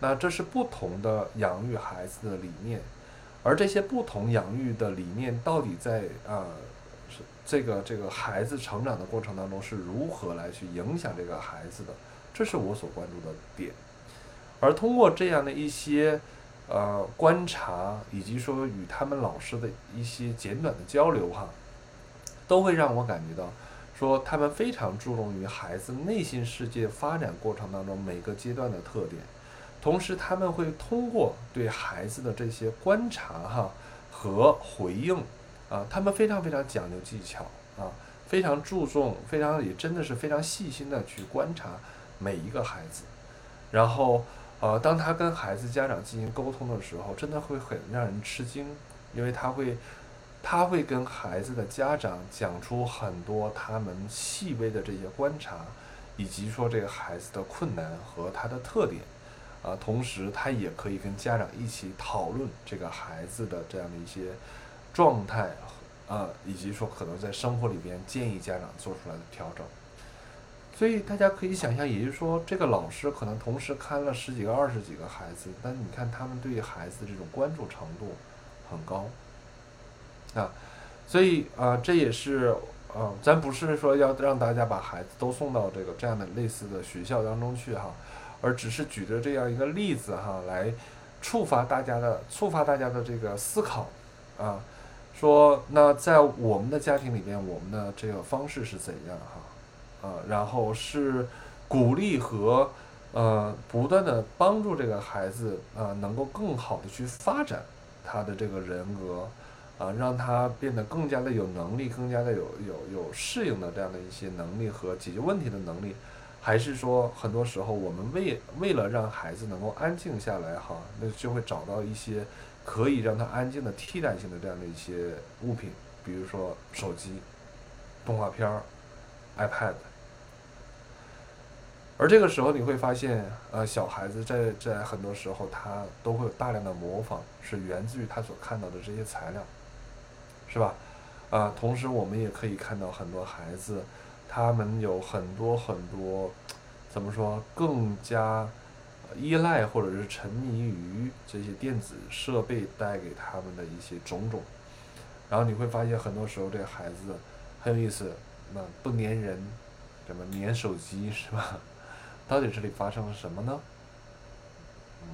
那这是不同的养育孩子的理念，而这些不同养育的理念到底在啊是这个这个孩子成长的过程当中是如何来去影响这个孩子的？这是我所关注的点，而通过这样的一些呃观察，以及说与他们老师的一些简短的交流哈，都会让我感觉到，说他们非常注重于孩子内心世界发展过程当中每个阶段的特点，同时他们会通过对孩子的这些观察哈和回应啊，他们非常非常讲究技巧啊，非常注重，非常也真的是非常细心的去观察每一个孩子，然后。呃，当他跟孩子家长进行沟通的时候，真的会很让人吃惊，因为他会，他会跟孩子的家长讲出很多他们细微的这些观察，以及说这个孩子的困难和他的特点，啊，同时他也可以跟家长一起讨论这个孩子的这样的一些状态，啊，以及说可能在生活里边建议家长做出来的调整。所以大家可以想象，也就是说，这个老师可能同时看了十几个、二十几个孩子，但你看他们对于孩子的这种关注程度很高啊。所以啊，这也是啊，咱不是说要让大家把孩子都送到这个这样的类似的学校当中去哈，而只是举着这样一个例子哈，来触发大家的、触发大家的这个思考啊。说那在我们的家庭里面，我们的这个方式是怎样哈？啊，然后是鼓励和呃不断的帮助这个孩子啊，能够更好的去发展他的这个人格啊，让他变得更加的有能力，更加的有有有适应的这样的一些能力和解决问题的能力，还是说很多时候我们为为了让孩子能够安静下来哈，那就会找到一些可以让他安静的替代性的这样的一些物品，比如说手机、动画片儿、iPad。而这个时候你会发现，呃，小孩子在在很多时候他都会有大量的模仿，是源自于他所看到的这些材料，是吧？啊，同时我们也可以看到很多孩子，他们有很多很多，怎么说，更加依赖或者是沉迷于这些电子设备带给他们的一些种种，然后你会发现很多时候这个孩子很有意思，那不粘人，怎么粘手机是吧？到底这里发生了什么呢？嗯，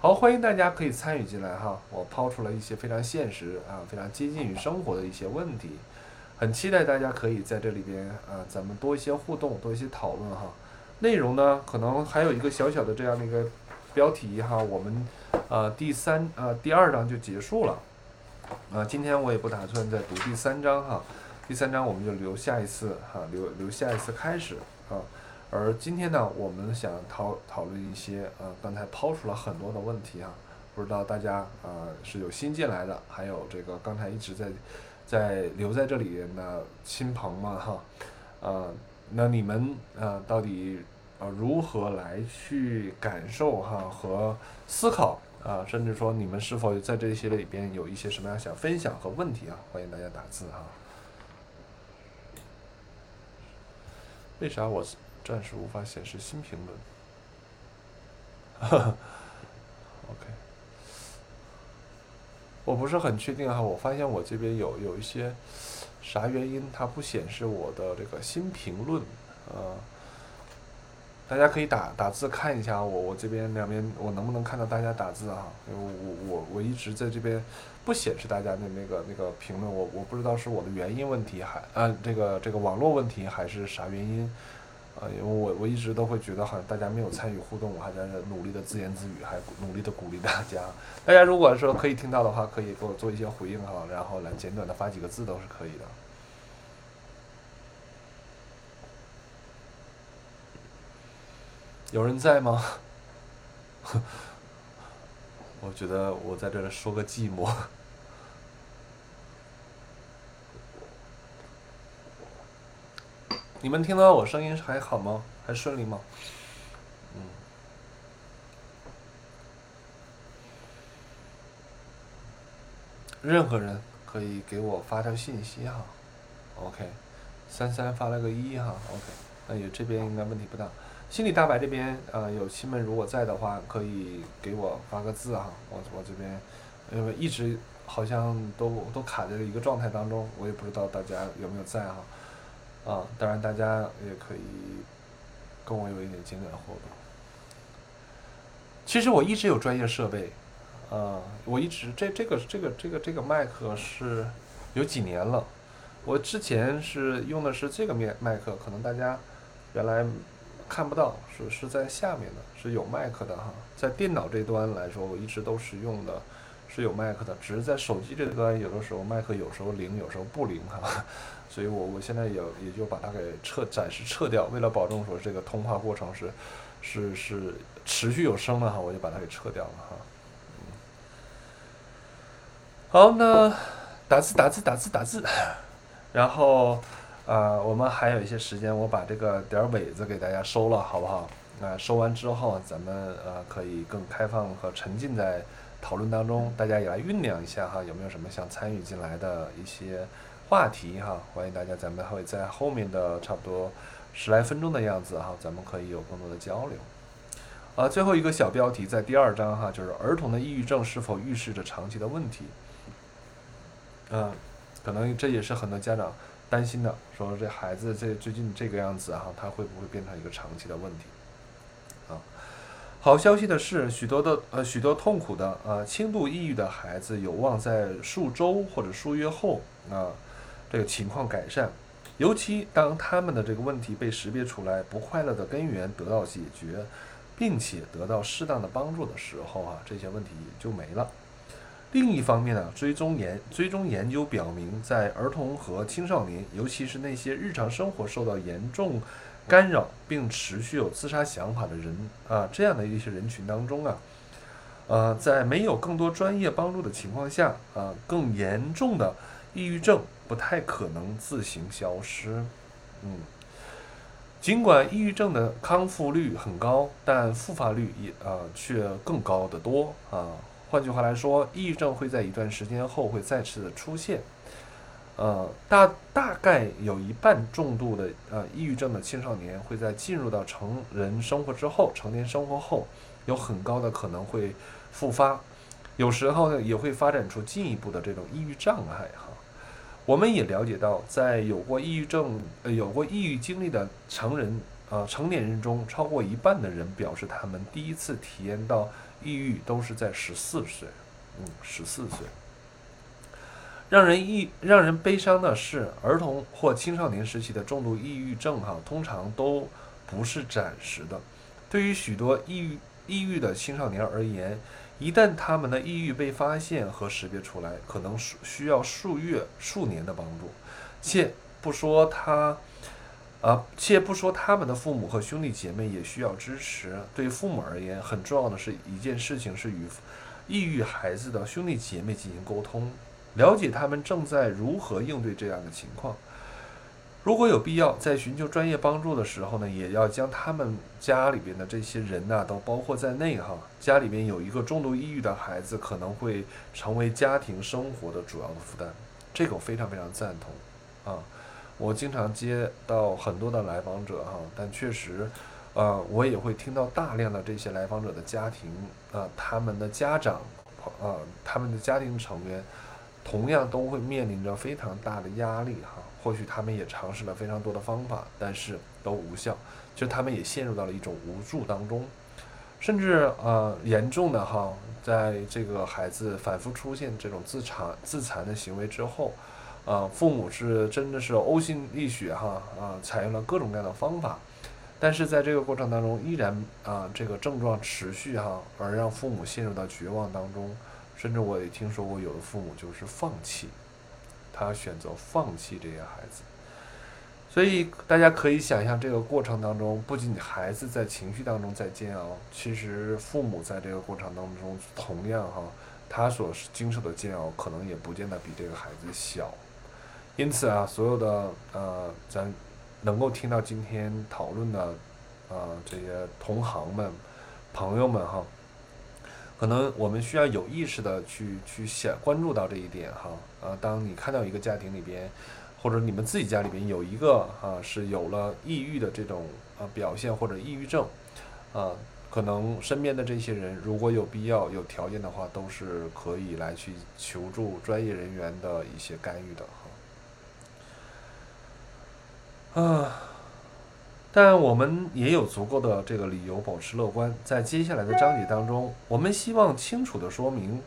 好，欢迎大家可以参与进来哈。我抛出了一些非常现实啊，非常接近于生活的一些问题，很期待大家可以在这里边啊，咱们多一些互动，多一些讨论哈。内容呢，可能还有一个小小的这样的一个标题哈。我们呃第三呃第二章就结束了啊。今天我也不打算再读第三章哈。第三章我们就留下一次哈，留留下一次开始啊。而今天呢，我们想讨讨论一些呃，刚才抛出了很多的问题啊，不知道大家呃是有新进来的，还有这个刚才一直在在留在这里的亲朋们哈，呃，那你们呃到底呃如何来去感受哈和思考啊，甚至说你们是否在这些里边有一些什么样想分享和问题啊？欢迎大家打字哈。为啥我？暂时无法显示新评论。<laughs> OK，我不是很确定哈，我发现我这边有有一些啥原因，它不显示我的这个新评论啊。大家可以打打字看一下我我这边两边我能不能看到大家打字啊？因为我我我一直在这边不显示大家的那个那个评论，我我不知道是我的原因问题还啊这个这个网络问题还是啥原因。啊，因为我我一直都会觉得好像大家没有参与互动，我还在努力的自言自语，还努力的鼓励大家。大家如果说可以听到的话，可以给我做一些回应哈，然后来简短的发几个字都是可以的。有人在吗？<laughs> 我觉得我在这说个寂寞。你们听到我声音还好吗？还顺利吗？嗯。任何人可以给我发条信息哈，OK。三三发了个一哈，OK。那也这边应该问题不大。心理大白这边呃有亲们如果在的话，可以给我发个字哈。我我这边因为一直好像都都卡在一个状态当中，我也不知道大家有没有在哈。啊，当然大家也可以跟我有一点简短的互动。其实我一直有专业设备，啊，我一直这这个这个这个这个麦克是有几年了。我之前是用的是这个麦麦克，可能大家原来看不到，是是在下面的，是有麦克的哈。在电脑这端来说，我一直都是用的是有麦克的，只是在手机这端有的时候麦克有时候灵，有时候不灵哈。所以我我现在也也就把它给撤，暂时撤掉，为了保证说这个通话过程是是是持续有声的哈，我就把它给撤掉了哈。好，那打字打字打字打字。然后，呃，我们还有一些时间，我把这个点尾子给大家收了，好不好？那收完之后，咱们呃可以更开放和沉浸在讨论当中，大家也来酝酿一下哈，有没有什么想参与进来的一些话题哈？欢迎大家，咱们会在后面的差不多十来分钟的样子哈，咱们可以有更多的交流。啊，最后一个小标题在第二章哈，就是儿童的抑郁症是否预示着长期的问题？嗯。可能这也是很多家长担心的，说这孩子这最近这个样子哈，他会不会变成一个长期的问题？好消息的是，许多的呃许多痛苦的啊轻度抑郁的孩子有望在数周或者数月后啊这个情况改善，尤其当他们的这个问题被识别出来，不快乐的根源得到解决，并且得到适当的帮助的时候啊，这些问题也就没了。另一方面呢，追踪研追踪研究表明，在儿童和青少年，尤其是那些日常生活受到严重干扰并持续有自杀想法的人啊，这样的一些人群当中啊，呃，在没有更多专业帮助的情况下啊，更严重的抑郁症不太可能自行消失。嗯，尽管抑郁症的康复率很高，但复发率也啊却更高得多啊。换句话来说，抑郁症会在一段时间后会再次的出现。呃，大大概有一半重度的呃抑郁症的青少年会在进入到成人生活之后，成年生活后有很高的可能会复发，有时候呢也会发展出进一步的这种抑郁障碍哈。我们也了解到，在有过抑郁症呃有过抑郁经历的成人呃成年人中，超过一半的人表示他们第一次体验到。抑郁都是在十四岁，嗯，十四岁。让人抑、让人悲伤的是，儿童或青少年时期的重度抑郁症，哈，通常都不是暂时的。对于许多抑郁、抑郁的青少年而言，一旦他们的抑郁被发现和识别出来，可能需需要数月、数年的帮助。且不说他。啊，且不说他们的父母和兄弟姐妹也需要支持。对父母而言，很重要的是一件事情是与抑郁孩子的兄弟姐妹进行沟通，了解他们正在如何应对这样的情况。如果有必要，在寻求专业帮助的时候呢，也要将他们家里边的这些人呐都包括在内哈。家里边有一个重度抑郁的孩子，可能会成为家庭生活的主要的负担。这个我非常非常赞同啊。我经常接到很多的来访者哈，但确实，呃，我也会听到大量的这些来访者的家庭，呃，他们的家长，呃，他们的家庭成员，同样都会面临着非常大的压力哈。或许他们也尝试了非常多的方法，但是都无效，就他们也陷入到了一种无助当中，甚至呃严重的哈，在这个孩子反复出现这种自残自残的行为之后。啊，父母是真的是呕心沥血哈啊，采用了各种各样的方法，但是在这个过程当中，依然啊这个症状持续哈，而让父母陷入到绝望当中，甚至我也听说过有的父母就是放弃，他选择放弃这些孩子，所以大家可以想象这个过程当中，不仅孩子在情绪当中在煎熬，其实父母在这个过程当中同样哈，他所经受的煎熬可能也不见得比这个孩子小。因此啊，所有的呃，咱能够听到今天讨论的啊这些同行们、朋友们哈，可能我们需要有意识的去去想关注到这一点哈。啊，当你看到一个家庭里边，或者你们自己家里边有一个啊是有了抑郁的这种啊表现或者抑郁症啊，可能身边的这些人如果有必要、有条件的话，都是可以来去求助专业人员的一些干预的。啊，但我们也有足够的这个理由保持乐观。在接下来的章节当中，我们希望清楚地说明，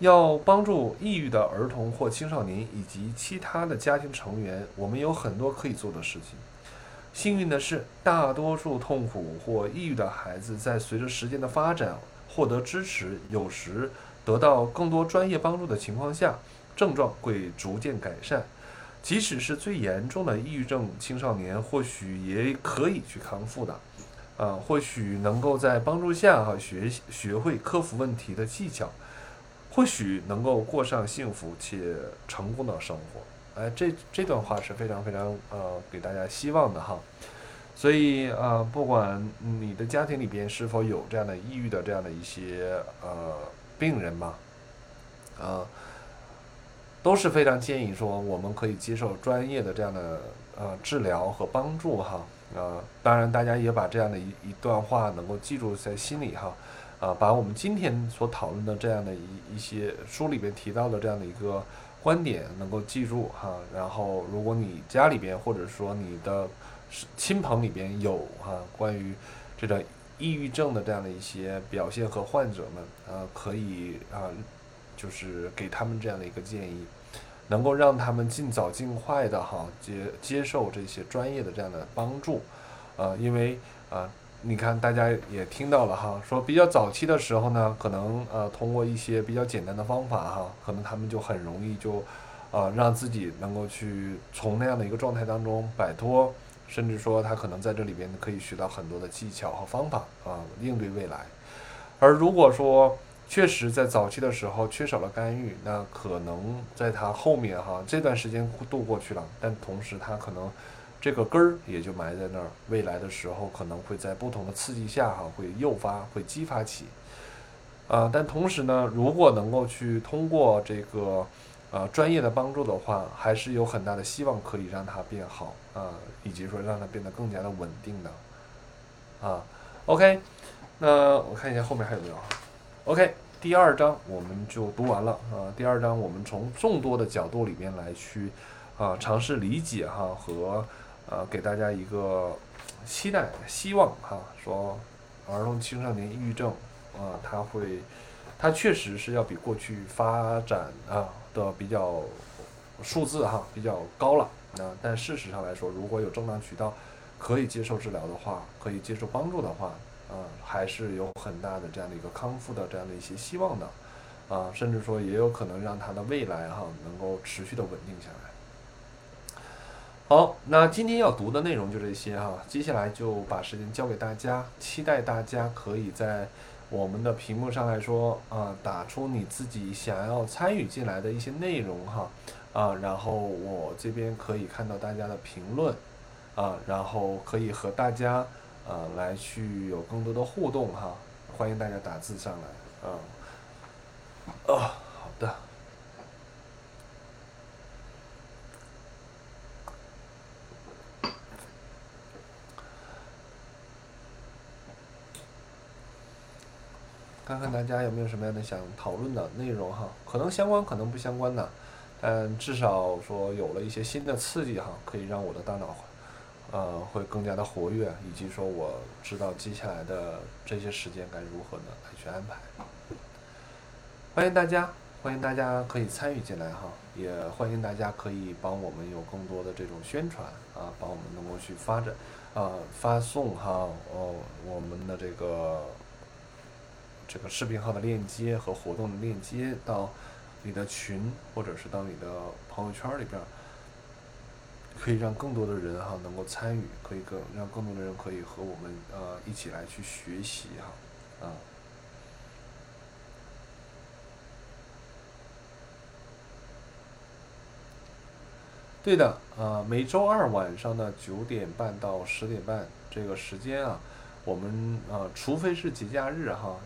要帮助抑郁的儿童或青少年以及其他的家庭成员，我们有很多可以做的事情。幸运的是，大多数痛苦或抑郁的孩子在随着时间的发展获得支持，有时得到更多专业帮助的情况下，症状会逐渐改善。即使是最严重的抑郁症青少年，或许也可以去康复的，啊，或许能够在帮助下哈学学会克服问题的技巧，或许能够过上幸福且成功的生活。哎，这这段话是非常非常呃给大家希望的哈。所以啊，不管你的家庭里边是否有这样的抑郁的这样的一些呃病人嘛，啊。都是非常建议说，我们可以接受专业的这样的呃治疗和帮助哈，呃，当然大家也把这样的一一段话能够记住在心里哈，啊，把我们今天所讨论的这样的一一些书里边提到的这样的一个观点能够记住哈，然后如果你家里边或者说你的亲朋里边有哈关于这个抑郁症的这样的一些表现和患者们，呃，可以啊。就是给他们这样的一个建议，能够让他们尽早尽快的哈接接受这些专业的这样的帮助，呃，因为啊，你看大家也听到了哈，说比较早期的时候呢，可能呃通过一些比较简单的方法哈，可能他们就很容易就呃让自己能够去从那样的一个状态当中摆脱，甚至说他可能在这里边可以学到很多的技巧和方法啊应对未来，而如果说。确实，在早期的时候缺少了干预，那可能在他后面哈这段时间度过去了，但同时他可能这个根儿也就埋在那儿，未来的时候可能会在不同的刺激下哈会诱发，会激发起，啊，但同时呢，如果能够去通过这个呃专业的帮助的话，还是有很大的希望可以让它变好啊，以及说让它变得更加的稳定的，啊，OK，那我看一下后面还有没有。OK，第二章我们就读完了啊。第二章我们从众多的角度里面来去啊尝试理解哈和呃给大家一个期待希望哈，说儿童青少年抑郁症啊，它会它确实是要比过去发展啊的比较数字哈比较高了啊。但事实上来说，如果有正当渠道可以接受治疗的话，可以接受帮助的话。啊，还是有很大的这样的一个康复的这样的一些希望的，啊，甚至说也有可能让他的未来哈能够持续的稳定下来。好，那今天要读的内容就这些哈，接下来就把时间交给大家，期待大家可以在我们的屏幕上来说啊，打出你自己想要参与进来的一些内容哈，啊，然后我这边可以看到大家的评论，啊，然后可以和大家。啊，来去有更多的互动哈，欢迎大家打字上来啊。哦，好的。看看大家有没有什么样的想讨论的内容哈，可能相关，可能不相关的，但至少说有了一些新的刺激哈，可以让我的大脑。呃，会更加的活跃，以及说我知道接下来的这些时间该如何呢来去安排。欢迎大家，欢迎大家可以参与进来哈，也欢迎大家可以帮我们有更多的这种宣传啊，帮我们能够去发展啊，发送哈哦我们的这个这个视频号的链接和活动的链接到你的群或者是到你的朋友圈里边。可以让更多的人哈能够参与，可以更让更多的人可以和我们呃一起来去学习哈，啊，对的，啊，每周二晚上的九点半到十点半这个时间啊，我们啊，除非是节假日哈，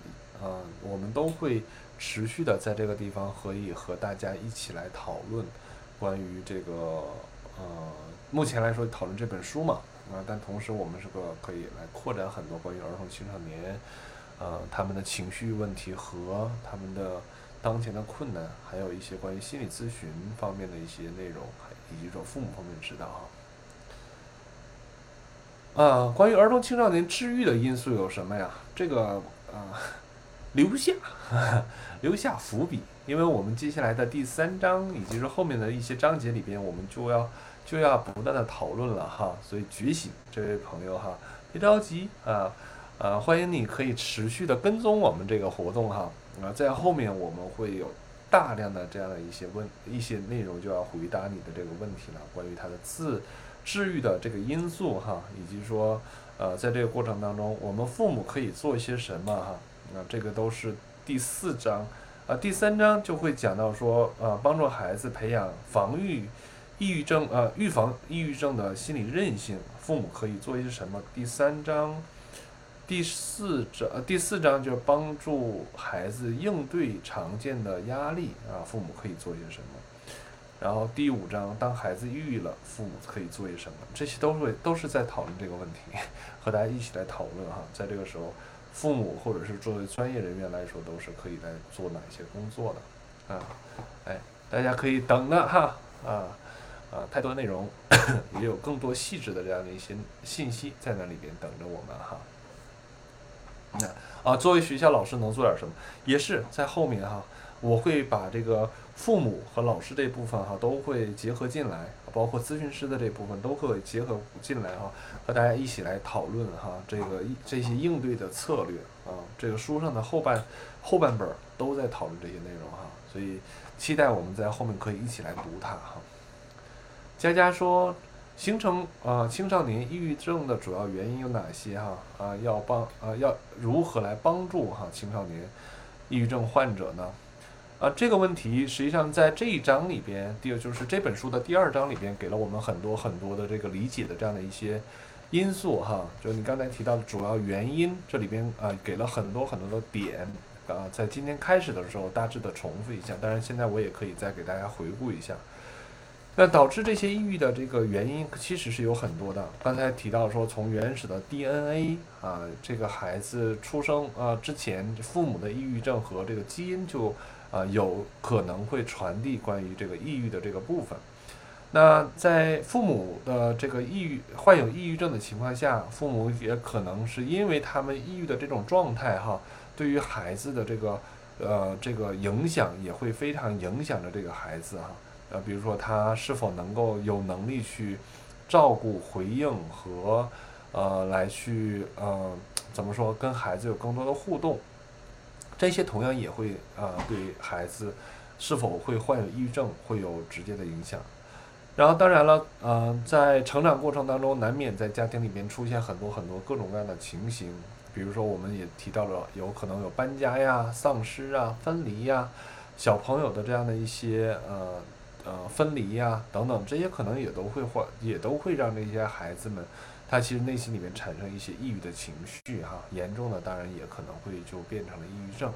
啊，我们都会持续的在这个地方可以和大家一起来讨论关于这个。呃，目前来说讨论这本书嘛，啊，但同时我们是个可以来扩展很多关于儿童青少年，呃，他们的情绪问题和他们的当前的困难，还有一些关于心理咨询方面的一些内容，以及说父母方面指导哈。啊，关于儿童青少年治愈的因素有什么呀？这个啊，<laughs> 留下 <laughs> 留下伏笔，因为我们接下来的第三章以及是后面的一些章节里边，我们就要就要不断的讨论了哈。所以觉醒这位朋友哈，别着急啊啊，欢迎你可以持续的跟踪我们这个活动哈啊，在后面我们会有大量的这样的一些问一些内容就要回答你的这个问题了，关于它的字。治愈的这个因素哈，以及说，呃，在这个过程当中，我们父母可以做一些什么哈？那这个都是第四章，啊，第三章就会讲到说，呃，帮助孩子培养防御抑郁症，呃，预防抑郁症的心理韧性，父母可以做一些什么？第三章，第四章，第四章就是帮助孩子应对常见的压力啊，父母可以做一些什么？然后第五章，当孩子抑郁了，父母可以做一些什么？这些都会都是在讨论这个问题，<laughs> 和大家一起来讨论哈。在这个时候，父母或者是作为专业人员来说，都是可以来做哪些工作的啊？哎，大家可以等的哈啊啊！太多内容，也有更多细致的这样的一些信息在那里边等着我们哈。那啊，作为学校老师能做点什么？也是在后面哈，我会把这个。父母和老师这部分哈都会结合进来，包括咨询师的这部分都会结合进来哈，和大家一起来讨论哈这个这些应对的策略啊。这个书上的后半后半本都在讨论这些内容哈，所以期待我们在后面可以一起来读它哈。佳佳说，形成啊青少年抑郁症的主要原因有哪些哈？啊要帮啊要如何来帮助哈青少年抑郁症患者呢？啊，这个问题实际上在这一章里边，第二就是这本书的第二章里边，给了我们很多很多的这个理解的这样的一些因素哈。就你刚才提到的主要原因，这里边啊给了很多很多的点啊，在今天开始的时候大致的重复一下，当然现在我也可以再给大家回顾一下。那导致这些抑郁的这个原因其实是有很多的。刚才提到说，从原始的 DNA 啊，这个孩子出生啊之前，父母的抑郁症和这个基因就。啊，有可能会传递关于这个抑郁的这个部分。那在父母的这个抑郁患有抑郁症的情况下，父母也可能是因为他们抑郁的这种状态哈，对于孩子的这个呃这个影响也会非常影响着这个孩子哈。呃，比如说他是否能够有能力去照顾、回应和呃来去呃怎么说跟孩子有更多的互动。这些同样也会啊，对孩子是否会患有抑郁症会有直接的影响。然后当然了，嗯，在成长过程当中，难免在家庭里面出现很多很多各种各样的情形。比如说，我们也提到了有可能有搬家呀、丧失啊、分离呀、小朋友的这样的一些呃呃分离呀等等，这些可能也都会患，也都会让这些孩子们。他其实内心里面产生一些抑郁的情绪，哈，严重的当然也可能会就变成了抑郁症。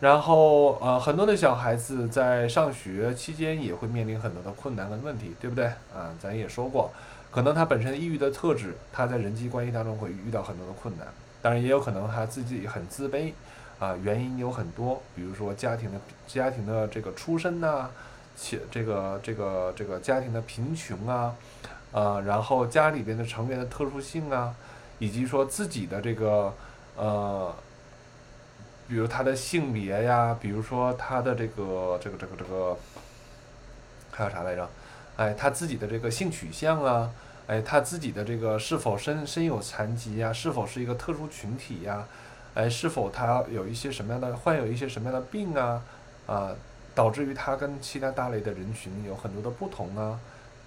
然后，呃，很多的小孩子在上学期间也会面临很多的困难跟问题，对不对？啊，咱也说过，可能他本身抑郁的特质，他在人际关系当中会遇到很多的困难。当然，也有可能他自己很自卑，啊，原因有很多，比如说家庭的家庭的这个出身呐，且这个这个这个家庭的贫穷啊。啊，然后家里边的成员的特殊性啊，以及说自己的这个呃，比如他的性别呀，比如说他的这个这个这个这个还有啥来着？哎，他自己的这个性取向啊，哎，他自己的这个是否身身有残疾呀？是否是一个特殊群体呀？哎，是否他有一些什么样的患有一些什么样的病啊？啊，导致于他跟其他大类的人群有很多的不同啊？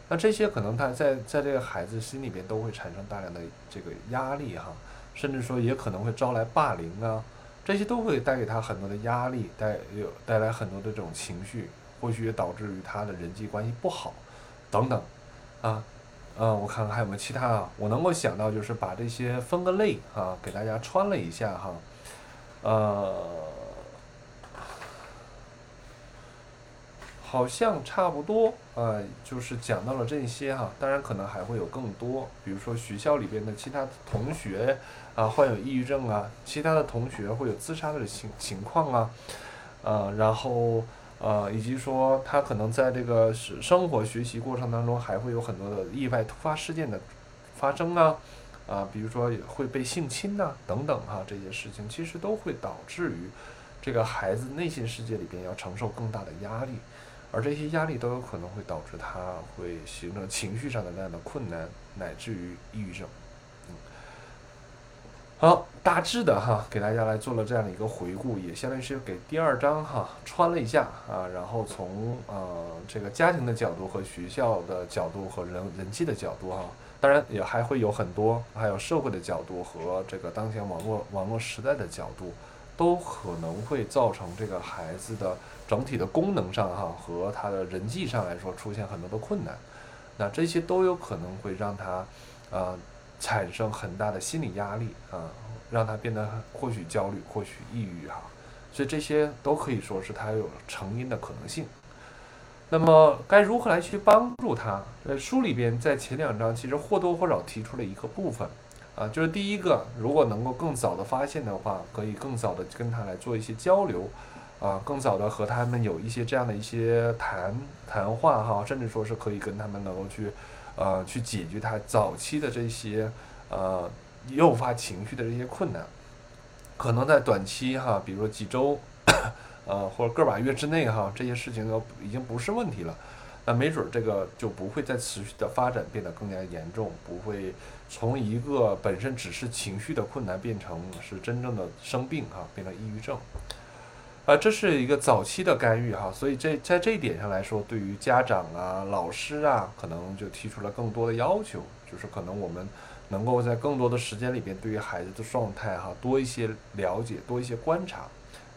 那这些可能他在在这个孩子心里边都会产生大量的这个压力哈，甚至说也可能会招来霸凌啊，这些都会带给他很多的压力，带有带来很多的这种情绪，或许也导致于他的人际关系不好，等等，啊，嗯，我看看还有没有其他啊，我能够想到就是把这些分个类啊，给大家穿了一下哈，呃。好像差不多，呃，就是讲到了这些哈，当然可能还会有更多，比如说学校里边的其他同学啊患有抑郁症啊，其他的同学会有自杀的情情况啊，呃，然后呃，以及说他可能在这个生生活学习过程当中还会有很多的意外突发事件的发生啊，啊，比如说会被性侵呐等等哈，这些事情其实都会导致于这个孩子内心世界里边要承受更大的压力，而这些压力都有可能会导致他会形成情绪上的那样的困难，乃至于抑郁症。嗯好，大致的哈，给大家来做了这样的一个回顾，也相当于是给第二章哈穿了一下啊，然后从呃这个家庭的角度和学校的角度和人人际的角度哈，当然也还会有很多，还有社会的角度和这个当前网络网络时代的角度，都可能会造成这个孩子的整体的功能上哈和他的人际上来说出现很多的困难，那这些都有可能会让他呃。产生很大的心理压力啊，让他变得或许焦虑，或许抑郁哈，所以这些都可以说是他有成因的可能性。那么该如何来去帮助他？呃，书里边在前两章其实或多或少提出了一个部分啊，就是第一个，如果能够更早的发现的话，可以更早的跟他来做一些交流啊，更早的和他们有一些这样的一些谈谈话哈，甚至说是可以跟他们能够去。呃，去解决他早期的这些呃诱发情绪的这些困难，可能在短期哈，比如说几周，呃或者个把月之内哈，这些事情都已经不是问题了。那没准这个就不会再持续的发展，变得更加严重，不会从一个本身只是情绪的困难变成是真正的生病哈，变成抑郁症。啊，这是一个早期的干预哈，所以这在这一点上来说，对于家长啊、老师啊，可能就提出了更多的要求，就是可能我们能够在更多的时间里边，对于孩子的状态哈，多一些了解，多一些观察。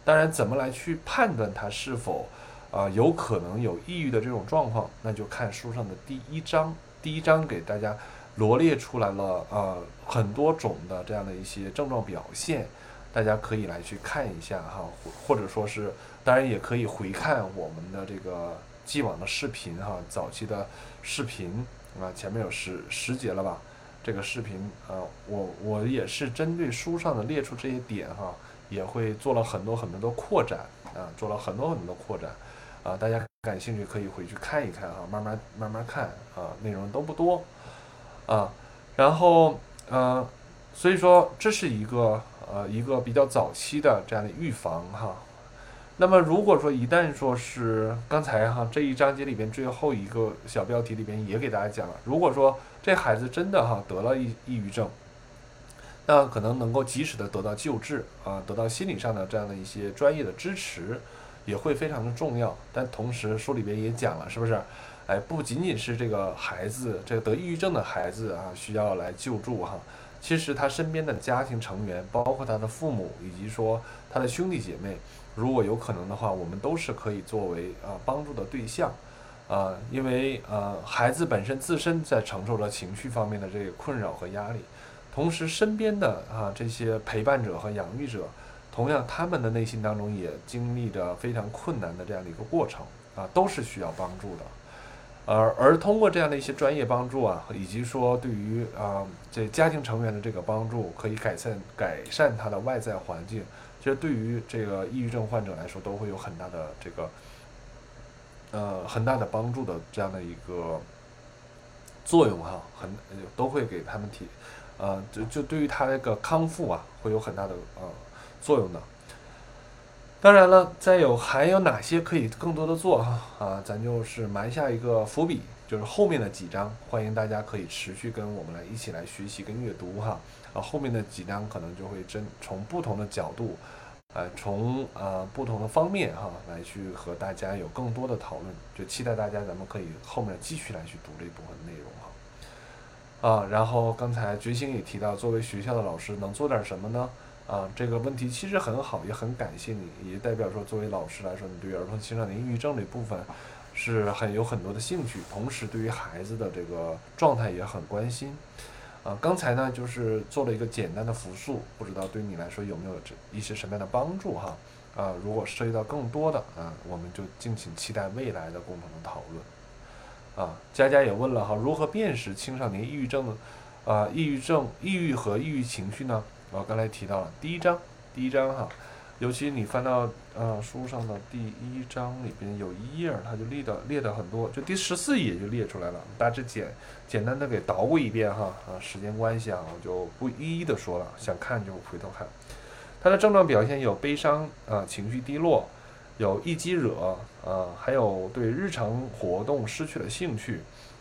当然，怎么来去判断他是否啊有可能有抑郁的这种状况，那就看书上的第一章，第一章给大家罗列出来了啊很多种的这样的一些症状表现。大家可以来去看一下哈，或者说是，当然也可以回看我们的这个既往的视频哈，早期的视频啊，前面有十十节了吧？这个视频啊，我我也是针对书上的列出这些点哈，也会做了很多很多的扩展啊，做了很多很多的扩展啊，大家感兴趣可以回去看一看哈，慢慢慢慢看啊，内容都不多啊，然后嗯，所以说这是一个。呃，一个比较早期的这样的预防哈，那么如果说一旦说是刚才哈这一章节里边最后一个小标题里边也给大家讲了，如果说这孩子真的哈得了抑抑郁症，那可能能够及时的得到救治啊，得到心理上的这样的一些专业的支持，也会非常的重要。但同时书里边也讲了，是不是？哎，不仅仅是这个孩子，这个得抑郁症的孩子啊，需要来救助哈。其实他身边的家庭成员，包括他的父母，以及说他的兄弟姐妹，如果有可能的话，我们都是可以作为啊帮助的对象，啊，因为呃孩子本身自身在承受着情绪方面的这个困扰和压力，同时身边的啊这些陪伴者和养育者，同样他们的内心当中也经历着非常困难的这样的一个过程啊，都是需要帮助的。而而通过这样的一些专业帮助啊，以及说对于啊这家庭成员的这个帮助，可以改善改善他的外在环境，其实对于这个抑郁症患者来说，都会有很大的这个呃很大的帮助的这样的一个作用哈，很都会给他们提呃就就对于他这个康复啊，会有很大的呃作用的。当然了，再有还有哪些可以更多的做哈啊？咱就是埋下一个伏笔，就是后面的几章，欢迎大家可以持续跟我们来一起来学习跟阅读哈啊。后面的几章可能就会真从不同的角度，呃，从呃不同的方面哈来去和大家有更多的讨论，就期待大家咱们可以后面继续来去读这部分内容哈啊。然后刚才觉醒也提到，作为学校的老师能做点什么呢？啊，这个问题其实很好，也很感谢你，也代表说作为老师来说，你对于儿童青少年抑郁症这部分是很有很多的兴趣，同时对于孩子的这个状态也很关心。啊，刚才呢就是做了一个简单的复述，不知道对你来说有没有这一些什么样的帮助哈？啊，如果涉及到更多的啊，我们就敬请期待未来的共同的讨论。啊，佳佳也问了哈，如何辨识青少年抑郁症？啊，抑郁症、抑郁和抑郁情绪呢？我刚才提到了第一章，第一章哈，尤其你翻到呃书上的第一章里边有一页，它就列的列的很多，就第十四页就列出来了。大致简简单的给捣鼓一遍哈啊，时间关系啊，我就不一一的说了，想看就回头看。它的症状表现有悲伤啊，情绪低落，有易激惹啊，还有对日常活动失去了兴趣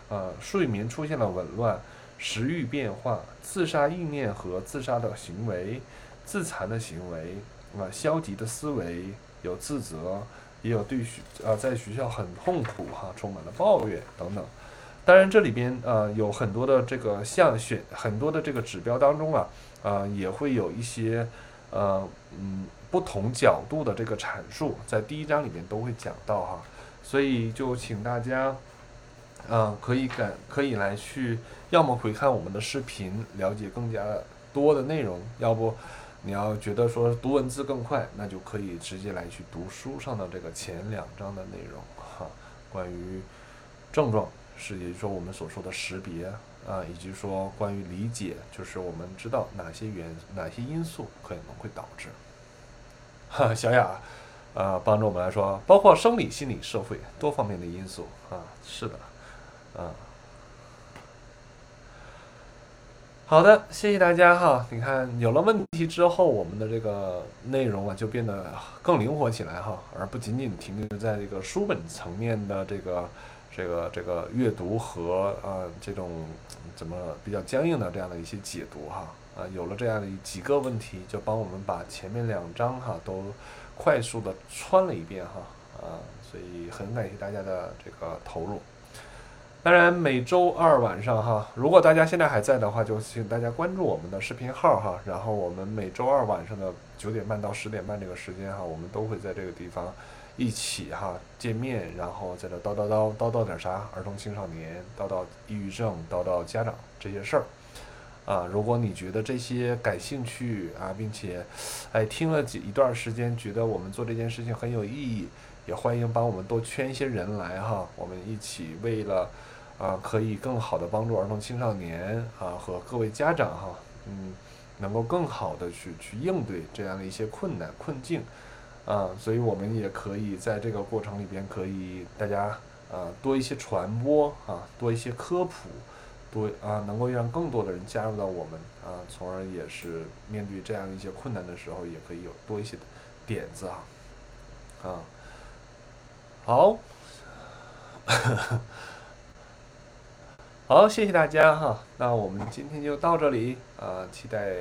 啊，睡眠出现了紊乱，食欲变化，自杀意念和自杀的行为，自残的行为。啊，消极的思维，有自责，也有对学呃在学校很痛苦哈，充满了抱怨等等。当然，这里边呃有很多的这个项选很多的这个指标当中啊，啊也会有一些呃嗯不同角度的这个阐述，在第一章里面都会讲到哈。所以就请大家，嗯可以感可以来去，要么回看我们的视频，了解更加多的内容，要不。你要觉得说读文字更快，那就可以直接来去读书上的这个前两章的内容哈，关于症状是，也就是说我们所说的识别啊，以及说关于理解，就是我们知道哪些原哪些因素可能会导致。哈，小雅，啊，帮助我们来说，包括生理、心理、社会多方面的因素啊，是的，啊。好的，谢谢大家哈。你看，有了问题之后，我们的这个内容啊就变得更灵活起来哈，而不仅仅停留在这个书本层面的这个、这个、这个阅读和啊这种怎么比较僵硬的这样的一些解读哈。啊，有了这样的几个问题，就帮我们把前面两章哈都快速的穿了一遍哈。啊，所以很感谢大家的这个投入。当然，每周二晚上哈，如果大家现在还在的话，就请大家关注我们的视频号哈。然后我们每周二晚上的九点半到十点半这个时间哈，我们都会在这个地方一起哈见面，然后在这叨叨叨叨叨点啥，儿童青少年，叨叨抑郁症，叨叨家长这些事儿啊。如果你觉得这些感兴趣啊，并且哎听了几一段时间，觉得我们做这件事情很有意义，也欢迎帮我们多圈一些人来哈，我们一起为了。啊，可以更好的帮助儿童青少年啊和各位家长哈，嗯，能够更好的去去应对这样的一些困难困境，啊，所以我们也可以在这个过程里边可以大家啊多一些传播啊，多一些科普，多啊能够让更多的人加入到我们啊，从而也是面对这样一些困难的时候，也可以有多一些点子啊，啊，好。<laughs> 好，谢谢大家哈，那我们今天就到这里啊，期待。